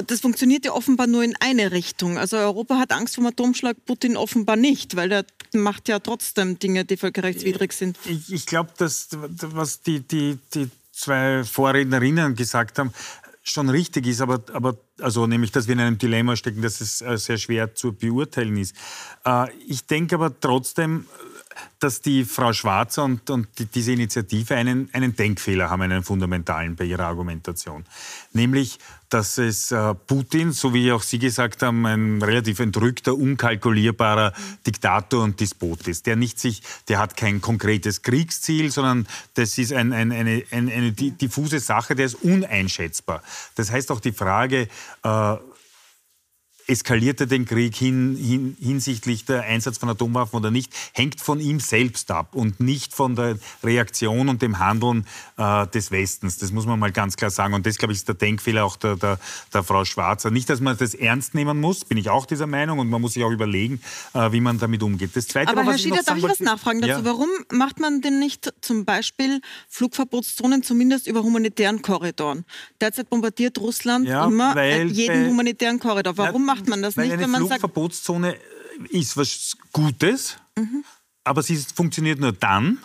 Das funktioniert ja offenbar nur in eine Richtung. Also Europa hat Angst vor dem Atomschlag, Putin offenbar nicht, weil der macht ja trotzdem Dinge, die völkerrechtswidrig sind. Ich, ich glaube, dass was die, die, die zwei Vorrednerinnen gesagt haben, schon richtig ist, aber, aber also nämlich, dass wir in einem Dilemma stecken, dass es äh, sehr schwer zu beurteilen ist. Äh, ich denke aber trotzdem, dass die Frau Schwarzer und, und die, diese Initiative einen, einen Denkfehler haben, einen fundamentalen bei ihrer Argumentation. Nämlich, dass es äh, Putin, so wie auch Sie gesagt haben, ein relativ entrückter, unkalkulierbarer Diktator und Despot ist, der nicht sich, der hat kein konkretes Kriegsziel, sondern das ist ein, ein, eine, eine, eine diffuse Sache, der ist uneinschätzbar. Das heißt auch die Frage, äh, eskaliert er den Krieg hin, hin, hinsichtlich der Einsatz von Atomwaffen oder nicht, hängt von ihm selbst ab und nicht von der Reaktion und dem Handeln äh, des Westens. Das muss man mal ganz klar sagen. Und das, glaube ich, ist der Denkfehler auch der, der, der, Frau Schwarzer. Nicht, dass man das ernst nehmen muss, bin ich auch dieser Meinung. Und man muss sich auch überlegen, äh, wie man damit umgeht. Das Zweite, Aber Herr Schieder, darf ich was nachfragen dazu? Ja. Warum macht man denn nicht zum Beispiel Flugverbotszonen zumindest über humanitären Korridoren? Derzeit bombardiert Russland ja, immer jeden humanitären Korridor. Warum ja, macht man das Weil nicht, eine wenn man Flugverbotszone sagt... ist was Gutes, mhm. aber sie funktioniert nur dann,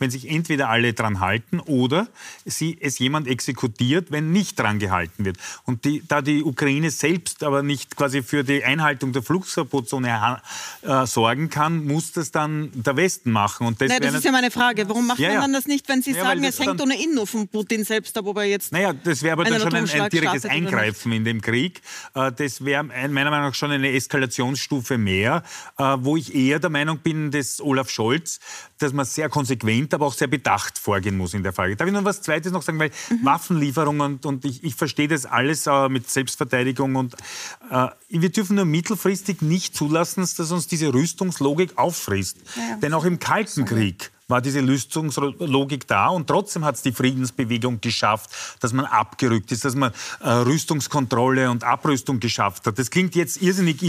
wenn sich entweder alle dran halten oder sie, es jemand exekutiert, wenn nicht dran gehalten wird. Und die, da die Ukraine selbst aber nicht quasi für die Einhaltung der Flugverbotszone äh, sorgen kann, muss das dann der Westen machen. Und das, naja, das ist ja meine Frage. Warum macht ja, man dann das nicht, wenn Sie ja, sagen, es hängt ohnehin nur von Putin selbst ab, ob er jetzt. Naja, das wäre aber dann schon ein, ein direktes Eingreifen in dem Krieg. Äh, das wäre meiner Meinung nach schon eine Eskalationsstufe mehr, äh, wo ich eher der Meinung bin, dass Olaf Scholz, dass man sehr konsequent aber auch sehr bedacht vorgehen muss in der Frage. Darf ich noch was Zweites noch sagen? Weil mhm. Waffenlieferungen und, und ich, ich, verstehe das alles äh, mit Selbstverteidigung und äh, wir dürfen nur mittelfristig nicht zulassen, dass uns diese Rüstungslogik auffrisst. Ja, Denn auch im Kalten Krieg war diese Rüstungslogik da und trotzdem hat es die Friedensbewegung geschafft, dass man abgerückt ist, dass man äh, Rüstungskontrolle und Abrüstung geschafft hat. Das klingt jetzt irrsinnig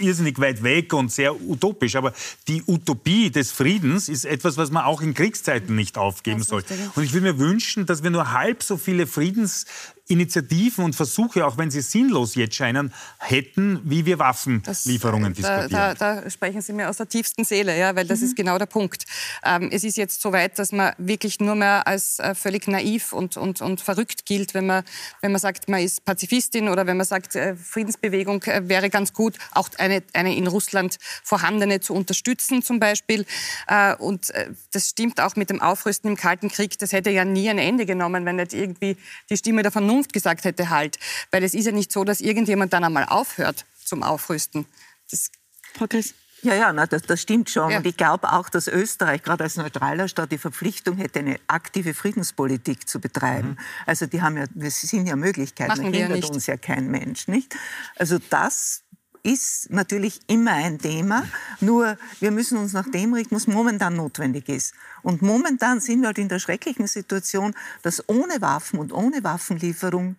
irrsinnig weit weg und sehr utopisch. Aber die Utopie des Friedens ist etwas, was man auch in Kriegszeiten nicht aufgeben soll. Und ich würde mir wünschen, dass wir nur halb so viele Friedens Initiativen und Versuche, auch wenn sie sinnlos jetzt scheinen, hätten, wie wir Waffenlieferungen das, diskutieren. Da, da, da, sprechen Sie mir aus der tiefsten Seele, ja, weil das mhm. ist genau der Punkt. Ähm, es ist jetzt so weit, dass man wirklich nur mehr als äh, völlig naiv und, und, und verrückt gilt, wenn man, wenn man sagt, man ist Pazifistin oder wenn man sagt, äh, Friedensbewegung äh, wäre ganz gut, auch eine, eine in Russland vorhandene zu unterstützen zum Beispiel. Äh, und äh, das stimmt auch mit dem Aufrüsten im Kalten Krieg. Das hätte ja nie ein Ende genommen, wenn nicht irgendwie die Stimme der Vernunft Vernunft gesagt hätte, halt. Weil es ist ja nicht so, dass irgendjemand dann einmal aufhört zum Aufrüsten. Das Frau Chris. Ja, ja, na, das, das stimmt schon. Ja. Und ich glaube auch, dass Österreich gerade als neutraler Staat die Verpflichtung hätte, eine aktive Friedenspolitik zu betreiben. Mhm. Also die haben ja, das sind ja Möglichkeiten, Machen da hindert uns ja kein Mensch, nicht? Also das ist natürlich immer ein Thema, nur wir müssen uns nach dem richten, was momentan notwendig ist. Und momentan sind wir halt in der schrecklichen Situation, dass ohne Waffen und ohne Waffenlieferungen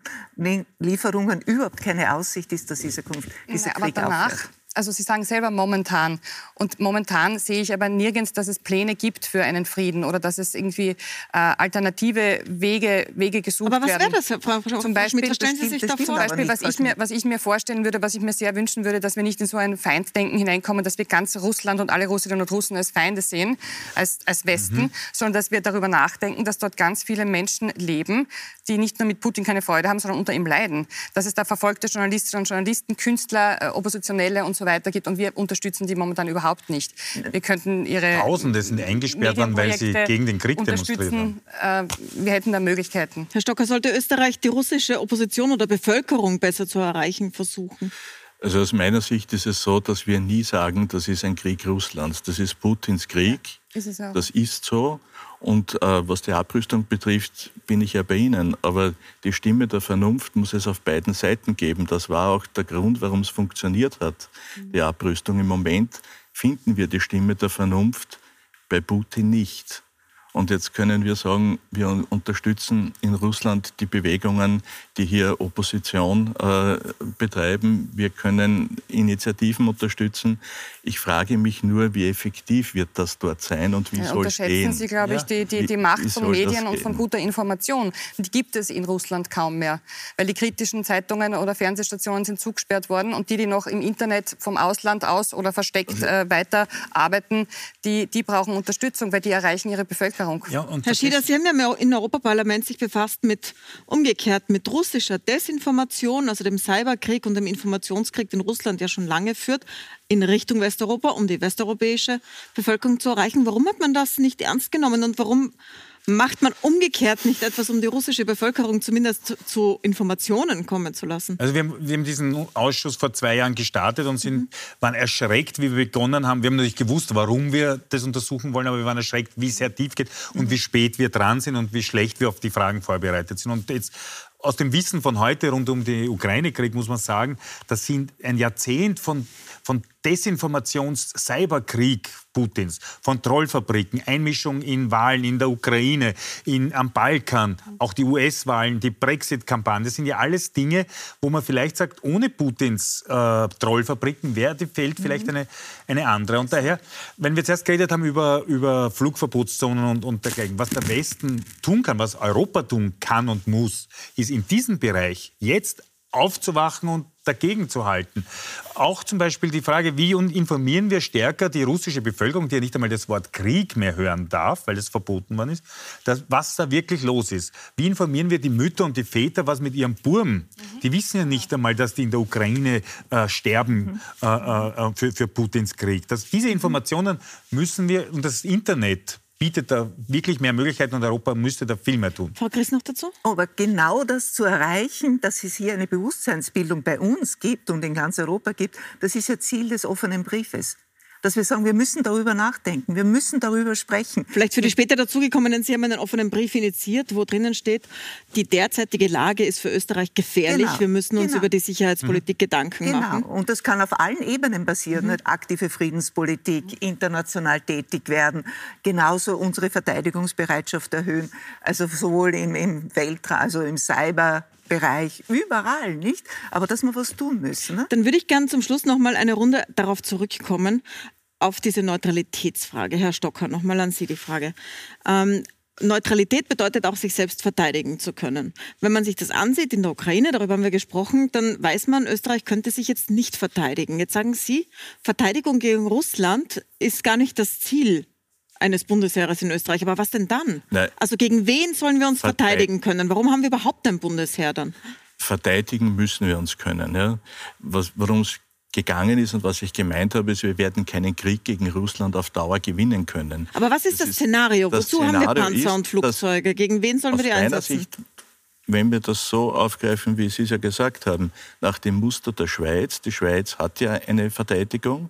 Lieferungen überhaupt keine Aussicht ist, dass dieser, Konflikt, dieser Krieg Aber danach, aufhört. Also Sie sagen selber momentan. Und momentan sehe ich aber nirgends, dass es Pläne gibt für einen Frieden oder dass es irgendwie äh, alternative Wege, Wege gesucht werden. Aber was wäre das, Frau, Frau Zum Beispiel, Schmidt, stellen Sie sich da zum vor? Beispiel was, ich mir, was ich mir vorstellen würde, was ich mir sehr wünschen würde, dass wir nicht in so ein Feinddenken hineinkommen, dass wir ganz Russland und alle Russinnen und Russen als Feinde sehen, als, als Westen, mhm. sondern dass wir darüber nachdenken, dass dort ganz viele Menschen leben, die nicht nur mit Putin keine Freude haben, sondern unter ihm leiden. Dass es da verfolgte Journalistinnen und Journalisten, Künstler, äh, Oppositionelle und so weiter gibt. Und wir unterstützen die momentan überhaupt nicht. Wir könnten ihre Tausende sind eingesperrt worden, weil sie gegen den Krieg demonstriert haben. Äh, wir hätten da Möglichkeiten. Herr Stocker, sollte Österreich die russische Opposition oder Bevölkerung besser zu erreichen versuchen? Also aus meiner Sicht ist es so, dass wir nie sagen, das ist ein Krieg Russlands. Das ist Putins Krieg. Ja, ist das ist so. Und äh, was die Abrüstung betrifft, bin ich ja bei Ihnen. Aber die Stimme der Vernunft muss es auf beiden Seiten geben. Das war auch der Grund, warum es funktioniert hat, die Abrüstung. Im Moment finden wir die Stimme der Vernunft bei Putin nicht. Und jetzt können wir sagen, wir unterstützen in Russland die Bewegungen, die hier Opposition äh, betreiben. Wir können Initiativen unterstützen. Ich frage mich nur, wie effektiv wird das dort sein und wie ja, soll es gehen? Sie, glaube ich, die, die, die Macht von Medien und von guter Information. Die gibt es in Russland kaum mehr, weil die kritischen Zeitungen oder Fernsehstationen sind zugesperrt worden und die, die noch im Internet vom Ausland aus oder versteckt also äh, weiter arbeiten, die, die brauchen Unterstützung, weil die erreichen ihre Bevölkerung. Erklärung. Ja, Herr Schieder, Sie haben ja im Europaparlament sich befasst mit umgekehrt mit russischer Desinformation, also dem Cyberkrieg und dem Informationskrieg, den Russland ja schon lange führt, in Richtung Westeuropa, um die westeuropäische Bevölkerung zu erreichen. Warum hat man das nicht ernst genommen und warum Macht man umgekehrt nicht etwas, um die russische Bevölkerung zumindest zu, zu Informationen kommen zu lassen? Also wir haben, wir haben, diesen Ausschuss vor zwei Jahren gestartet und sind, mhm. waren erschreckt, wie wir begonnen haben. Wir haben natürlich gewusst, warum wir das untersuchen wollen, aber wir waren erschreckt, wie sehr tief geht und mhm. wie spät wir dran sind und wie schlecht wir auf die Fragen vorbereitet sind. Und jetzt aus dem Wissen von heute rund um den Ukraine-Krieg muss man sagen, das sind ein Jahrzehnt von, von Desinformations-Cyberkrieg Putins, von Trollfabriken, Einmischung in Wahlen in der Ukraine, in, am Balkan, auch die US-Wahlen, die Brexit-Kampagne. Das sind ja alles Dinge, wo man vielleicht sagt, ohne Putins äh, Trollfabriken wäre die Welt vielleicht mhm. eine, eine andere. Und daher, wenn wir zuerst geredet haben über, über Flugverbotszonen und, und dergleichen, was der Westen tun kann, was Europa tun kann und muss, ist in diesem Bereich jetzt aufzuwachen und dagegen zu halten. Auch zum Beispiel die Frage, wie informieren wir stärker die russische Bevölkerung, die ja nicht einmal das Wort Krieg mehr hören darf, weil es verboten worden ist, dass, was da wirklich los ist. Wie informieren wir die Mütter und die Väter, was mit ihren Burmen? Mhm. Die wissen ja nicht einmal, dass die in der Ukraine äh, sterben mhm. äh, äh, für, für Putins Krieg. Das, diese Informationen müssen wir, und das Internet bietet da wirklich mehr Möglichkeiten und Europa müsste da viel mehr tun. Frau Chris noch dazu? Aber genau das zu erreichen, dass es hier eine Bewusstseinsbildung bei uns gibt und in ganz Europa gibt, das ist ja Ziel des offenen Briefes dass wir sagen, wir müssen darüber nachdenken, wir müssen darüber sprechen. Vielleicht für die später dazugekommenen, Sie haben einen offenen Brief initiiert, wo drinnen steht, die derzeitige Lage ist für Österreich gefährlich, genau. wir müssen uns genau. über die Sicherheitspolitik mhm. Gedanken genau. machen. Und das kann auf allen Ebenen passieren, mhm. nicht? aktive Friedenspolitik, international tätig werden, genauso unsere Verteidigungsbereitschaft erhöhen, also sowohl im, im Weltraum, also im Cyber, Bereich, überall, nicht? Aber dass wir was tun müssen. Ne? Dann würde ich gerne zum Schluss noch mal eine Runde darauf zurückkommen, auf diese Neutralitätsfrage. Herr Stocker, noch mal an Sie die Frage. Ähm, Neutralität bedeutet auch, sich selbst verteidigen zu können. Wenn man sich das ansieht in der Ukraine, darüber haben wir gesprochen, dann weiß man, Österreich könnte sich jetzt nicht verteidigen. Jetzt sagen Sie, Verteidigung gegen Russland ist gar nicht das Ziel eines Bundesheeres in Österreich. Aber was denn dann? Nein. Also gegen wen sollen wir uns Verteid verteidigen können? Warum haben wir überhaupt ein Bundesheer dann? Verteidigen müssen wir uns können. Ja. Worum es gegangen ist und was ich gemeint habe, ist, wir werden keinen Krieg gegen Russland auf Dauer gewinnen können. Aber was ist das, das Szenario? Das Wozu Szenario haben wir Panzer ist, und Flugzeuge? Gegen wen sollen wir die einsetzen? Sicht, wenn wir das so aufgreifen, wie Sie es ja gesagt haben, nach dem Muster der Schweiz, die Schweiz hat ja eine Verteidigung,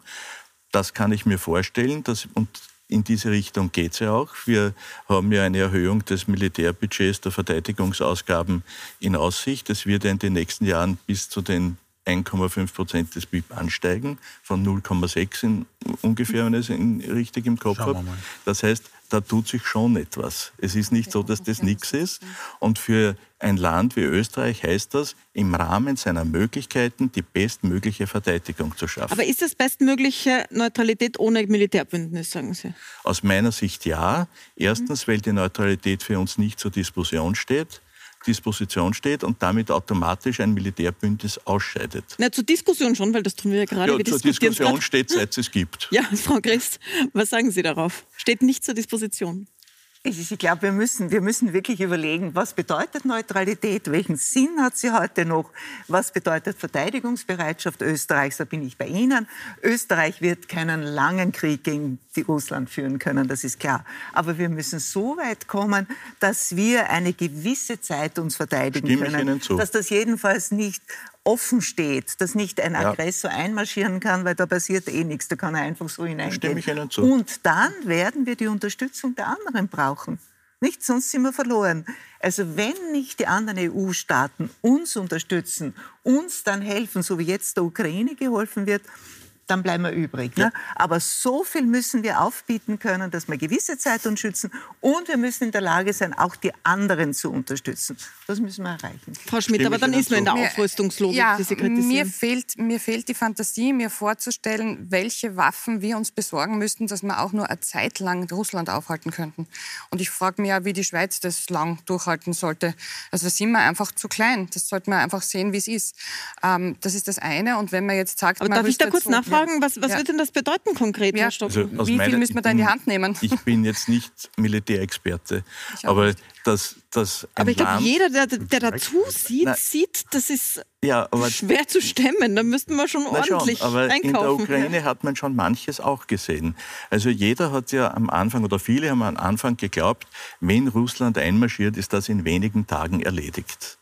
das kann ich mir vorstellen, dass, und in diese Richtung geht es ja auch. Wir haben ja eine Erhöhung des Militärbudgets der Verteidigungsausgaben in Aussicht. Es wird ja in den nächsten Jahren bis zu den 1,5 Prozent des BIP ansteigen, von 0,6 ungefähr, wenn ich es richtig im Kopf habe. Das heißt, da tut sich schon etwas. Es ist nicht so, dass das nichts ist. Und für ein Land wie Österreich heißt das, im Rahmen seiner Möglichkeiten die bestmögliche Verteidigung zu schaffen. Aber ist das bestmögliche Neutralität ohne Militärbündnis, sagen Sie? Aus meiner Sicht ja. Erstens, weil die Neutralität für uns nicht zur Diskussion steht. Disposition steht und damit automatisch ein Militärbündnis ausscheidet. Na, zur Diskussion schon, weil das tun wir ja gerade. Ja, wir zur Diskussion grad. steht, seit es gibt. Ja, Frau Christ, was sagen Sie darauf? Steht nicht zur Disposition. Ich glaube, wir müssen, wir müssen wirklich überlegen, was bedeutet Neutralität, welchen Sinn hat sie heute noch, was bedeutet Verteidigungsbereitschaft Österreichs, da bin ich bei Ihnen. Österreich wird keinen langen Krieg gegen Russland führen können, das ist klar. Aber wir müssen so weit kommen, dass wir eine gewisse Zeit uns verteidigen Stimme können. Dass das jedenfalls nicht offen steht, dass nicht ein Aggressor ja. einmarschieren kann, weil da passiert eh nichts, da kann er einfach so hineingehen. Stimme ich Ihnen zu. Und dann werden wir die Unterstützung der anderen brauchen. Nicht, sonst sind wir verloren. Also wenn nicht die anderen EU-Staaten uns unterstützen, uns dann helfen, so wie jetzt der Ukraine geholfen wird, dann bleiben wir übrig. Ne? Ja. Aber so viel müssen wir aufbieten können, dass wir gewisse Zeit uns schützen und wir müssen in der Lage sein, auch die anderen zu unterstützen. Das müssen wir erreichen. Frau Schmidt, aber dann ist man in der Aufrüstungslogik, ja, die Sie kritisieren. Mir fehlt, mir fehlt die Fantasie, mir vorzustellen, welche Waffen wir uns besorgen müssten, dass wir auch nur eine Zeit lang Russland aufhalten könnten. Und ich frage mich ja, wie die Schweiz das lang durchhalten sollte. Also sind wir einfach zu klein. Das sollte man einfach sehen, wie es ist. Ähm, das ist das eine. Und wenn man jetzt sagt, aber man darf ich da kurz nachfragen? Fragen, was, was ja. wird denn das bedeuten konkret, ja. Herr Stock? Also Wie viel müssen wir da in die Hand nehmen? Ich bin jetzt nicht Militärexperte, aber das, das Aber ich glaube, jeder, der, der dazu sieht, Nein. sieht, das ist ja, schwer zu stemmen. Da müssten wir schon ordentlich schon, aber einkaufen. In der Ukraine hat man schon manches auch gesehen. Also jeder hat ja am Anfang, oder viele haben am Anfang geglaubt, wenn Russland einmarschiert, ist das in wenigen Tagen erledigt.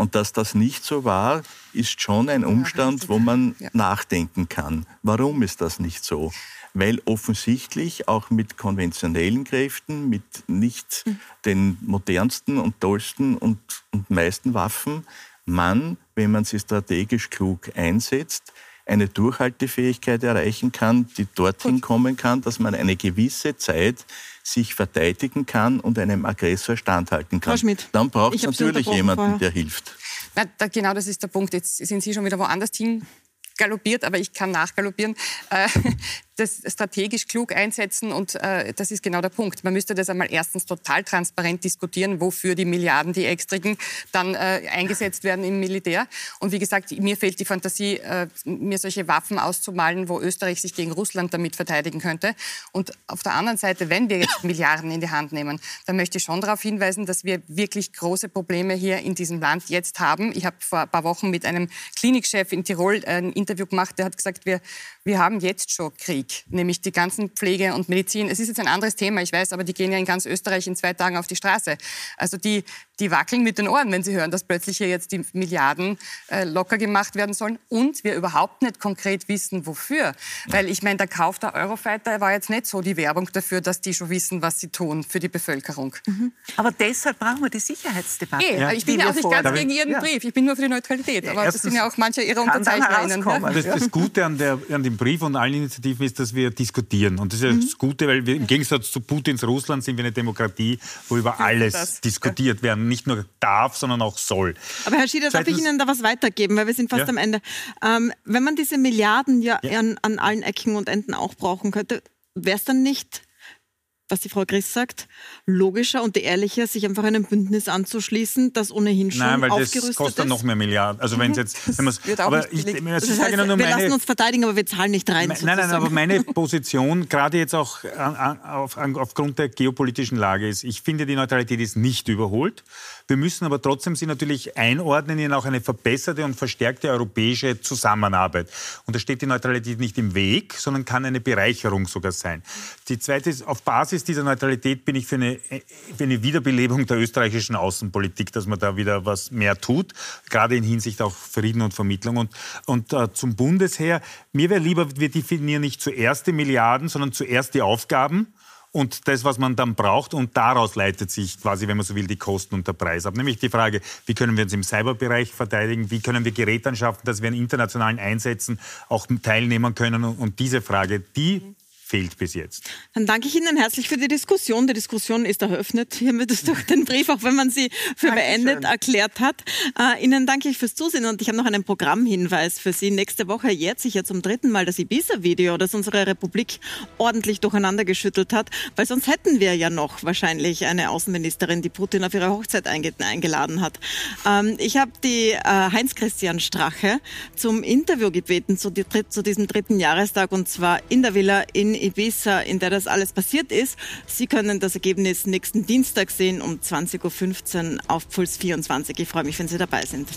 Und dass das nicht so war, ist schon ein Umstand, wo man nachdenken kann. Warum ist das nicht so? Weil offensichtlich auch mit konventionellen Kräften, mit nicht hm. den modernsten und tollsten und, und meisten Waffen, man, wenn man sie strategisch klug einsetzt, eine Durchhaltefähigkeit erreichen kann, die dorthin kommen kann, dass man eine gewisse Zeit sich verteidigen kann und einem Aggressor standhalten kann. Frau Schmidt, Dann braucht es natürlich jemanden, vorher. der hilft. Na, da, genau das ist der Punkt. Jetzt sind Sie schon wieder woanders hin galoppiert, aber ich kann nachgaloppieren. Äh, das strategisch klug einsetzen und äh, das ist genau der Punkt. Man müsste das einmal erstens total transparent diskutieren, wofür die Milliarden, die extrigen, dann äh, eingesetzt werden im Militär. Und wie gesagt, mir fehlt die Fantasie, äh, mir solche Waffen auszumalen, wo Österreich sich gegen Russland damit verteidigen könnte. Und auf der anderen Seite, wenn wir jetzt Milliarden in die Hand nehmen, dann möchte ich schon darauf hinweisen, dass wir wirklich große Probleme hier in diesem Land jetzt haben. Ich habe vor ein paar Wochen mit einem Klinikchef in Tirol ein Interview gemacht, der hat gesagt, wir, wir haben jetzt schon Krieg nämlich die ganzen Pflege und Medizin. Es ist jetzt ein anderes Thema, ich weiß, aber die gehen ja in ganz Österreich in zwei Tagen auf die Straße. Also die, die wackeln mit den Ohren, wenn sie hören, dass plötzlich hier jetzt die Milliarden äh, locker gemacht werden sollen und wir überhaupt nicht konkret wissen, wofür. Weil ich meine, der Kauf der Eurofighter war jetzt nicht so die Werbung dafür, dass die schon wissen, was sie tun für die Bevölkerung. Mhm. Aber deshalb brauchen wir die Sicherheitsdebatte. Eh, ja. Ich bin ja auch nicht ganz gegen Ihren Brief, ich bin nur für die Neutralität. Aber das sind ja auch manche Ihrer Unterzeichnerinnen. Das, das Gute an, der, an dem Brief und allen Initiativen ist, dass wir diskutieren. Und das ist ja mhm. das Gute, weil wir im Gegensatz zu Putins Russland sind wir eine Demokratie, wo über alles das. diskutiert werden. Nicht nur darf, sondern auch soll. Aber Herr Schieder, darf ich Ihnen da was weitergeben, weil wir sind fast ja. am Ende. Ähm, wenn man diese Milliarden ja, ja. An, an allen Ecken und Enden auch brauchen könnte, wäre es dann nicht was die Frau Chris sagt, logischer und ehrlicher, sich einfach einem Bündnis anzuschließen, das ohnehin schon Nein, weil aufgerüstet das kostet dann noch mehr Milliarden. Also wenn es jetzt, wenn wird aber ich, ich, das heißt, wir meine, lassen uns verteidigen, aber wir zahlen nicht rein. Nein, nein, nein, aber meine Position, gerade jetzt auch an, an, auf, an, aufgrund der geopolitischen Lage ist, ich finde, die Neutralität ist nicht überholt. Wir müssen aber trotzdem sie natürlich einordnen in auch eine verbesserte und verstärkte europäische Zusammenarbeit. Und da steht die Neutralität nicht im Weg, sondern kann eine Bereicherung sogar sein. Die zweite ist, auf Basis dieser Neutralität bin ich für eine, für eine Wiederbelebung der österreichischen Außenpolitik, dass man da wieder was mehr tut, gerade in Hinsicht auf Frieden und Vermittlung. Und, und äh, zum Bundesheer, mir wäre lieber, wir definieren nicht zuerst die Milliarden, sondern zuerst die Aufgaben und das, was man dann braucht. Und daraus leitet sich quasi, wenn man so will, die Kosten und der Preis ab. Nämlich die Frage, wie können wir uns im Cyberbereich verteidigen? Wie können wir Geräte anschaffen, dass wir in internationalen Einsätzen auch teilnehmen können? Und diese Frage, die fehlt bis jetzt. Dann danke ich Ihnen herzlich für die Diskussion. Die Diskussion ist eröffnet hiermit durch den Brief, auch wenn man sie für Dankeschön. beendet erklärt hat. Äh, Ihnen danke ich fürs Zusehen und ich habe noch einen Programmhinweis für Sie. Nächste Woche jährt sich ja zum dritten Mal das Ibiza-Video, das unsere Republik ordentlich durcheinander geschüttelt hat, weil sonst hätten wir ja noch wahrscheinlich eine Außenministerin, die Putin auf ihre Hochzeit eingeladen hat. Ähm, ich habe die äh, Heinz-Christian Strache zum Interview gebeten zu, die, zu diesem dritten Jahrestag und zwar in der Villa in Ibiza, in der das alles passiert ist. Sie können das Ergebnis nächsten Dienstag sehen um 20.15 Uhr auf Puls 24. Ich freue mich, wenn Sie dabei sind.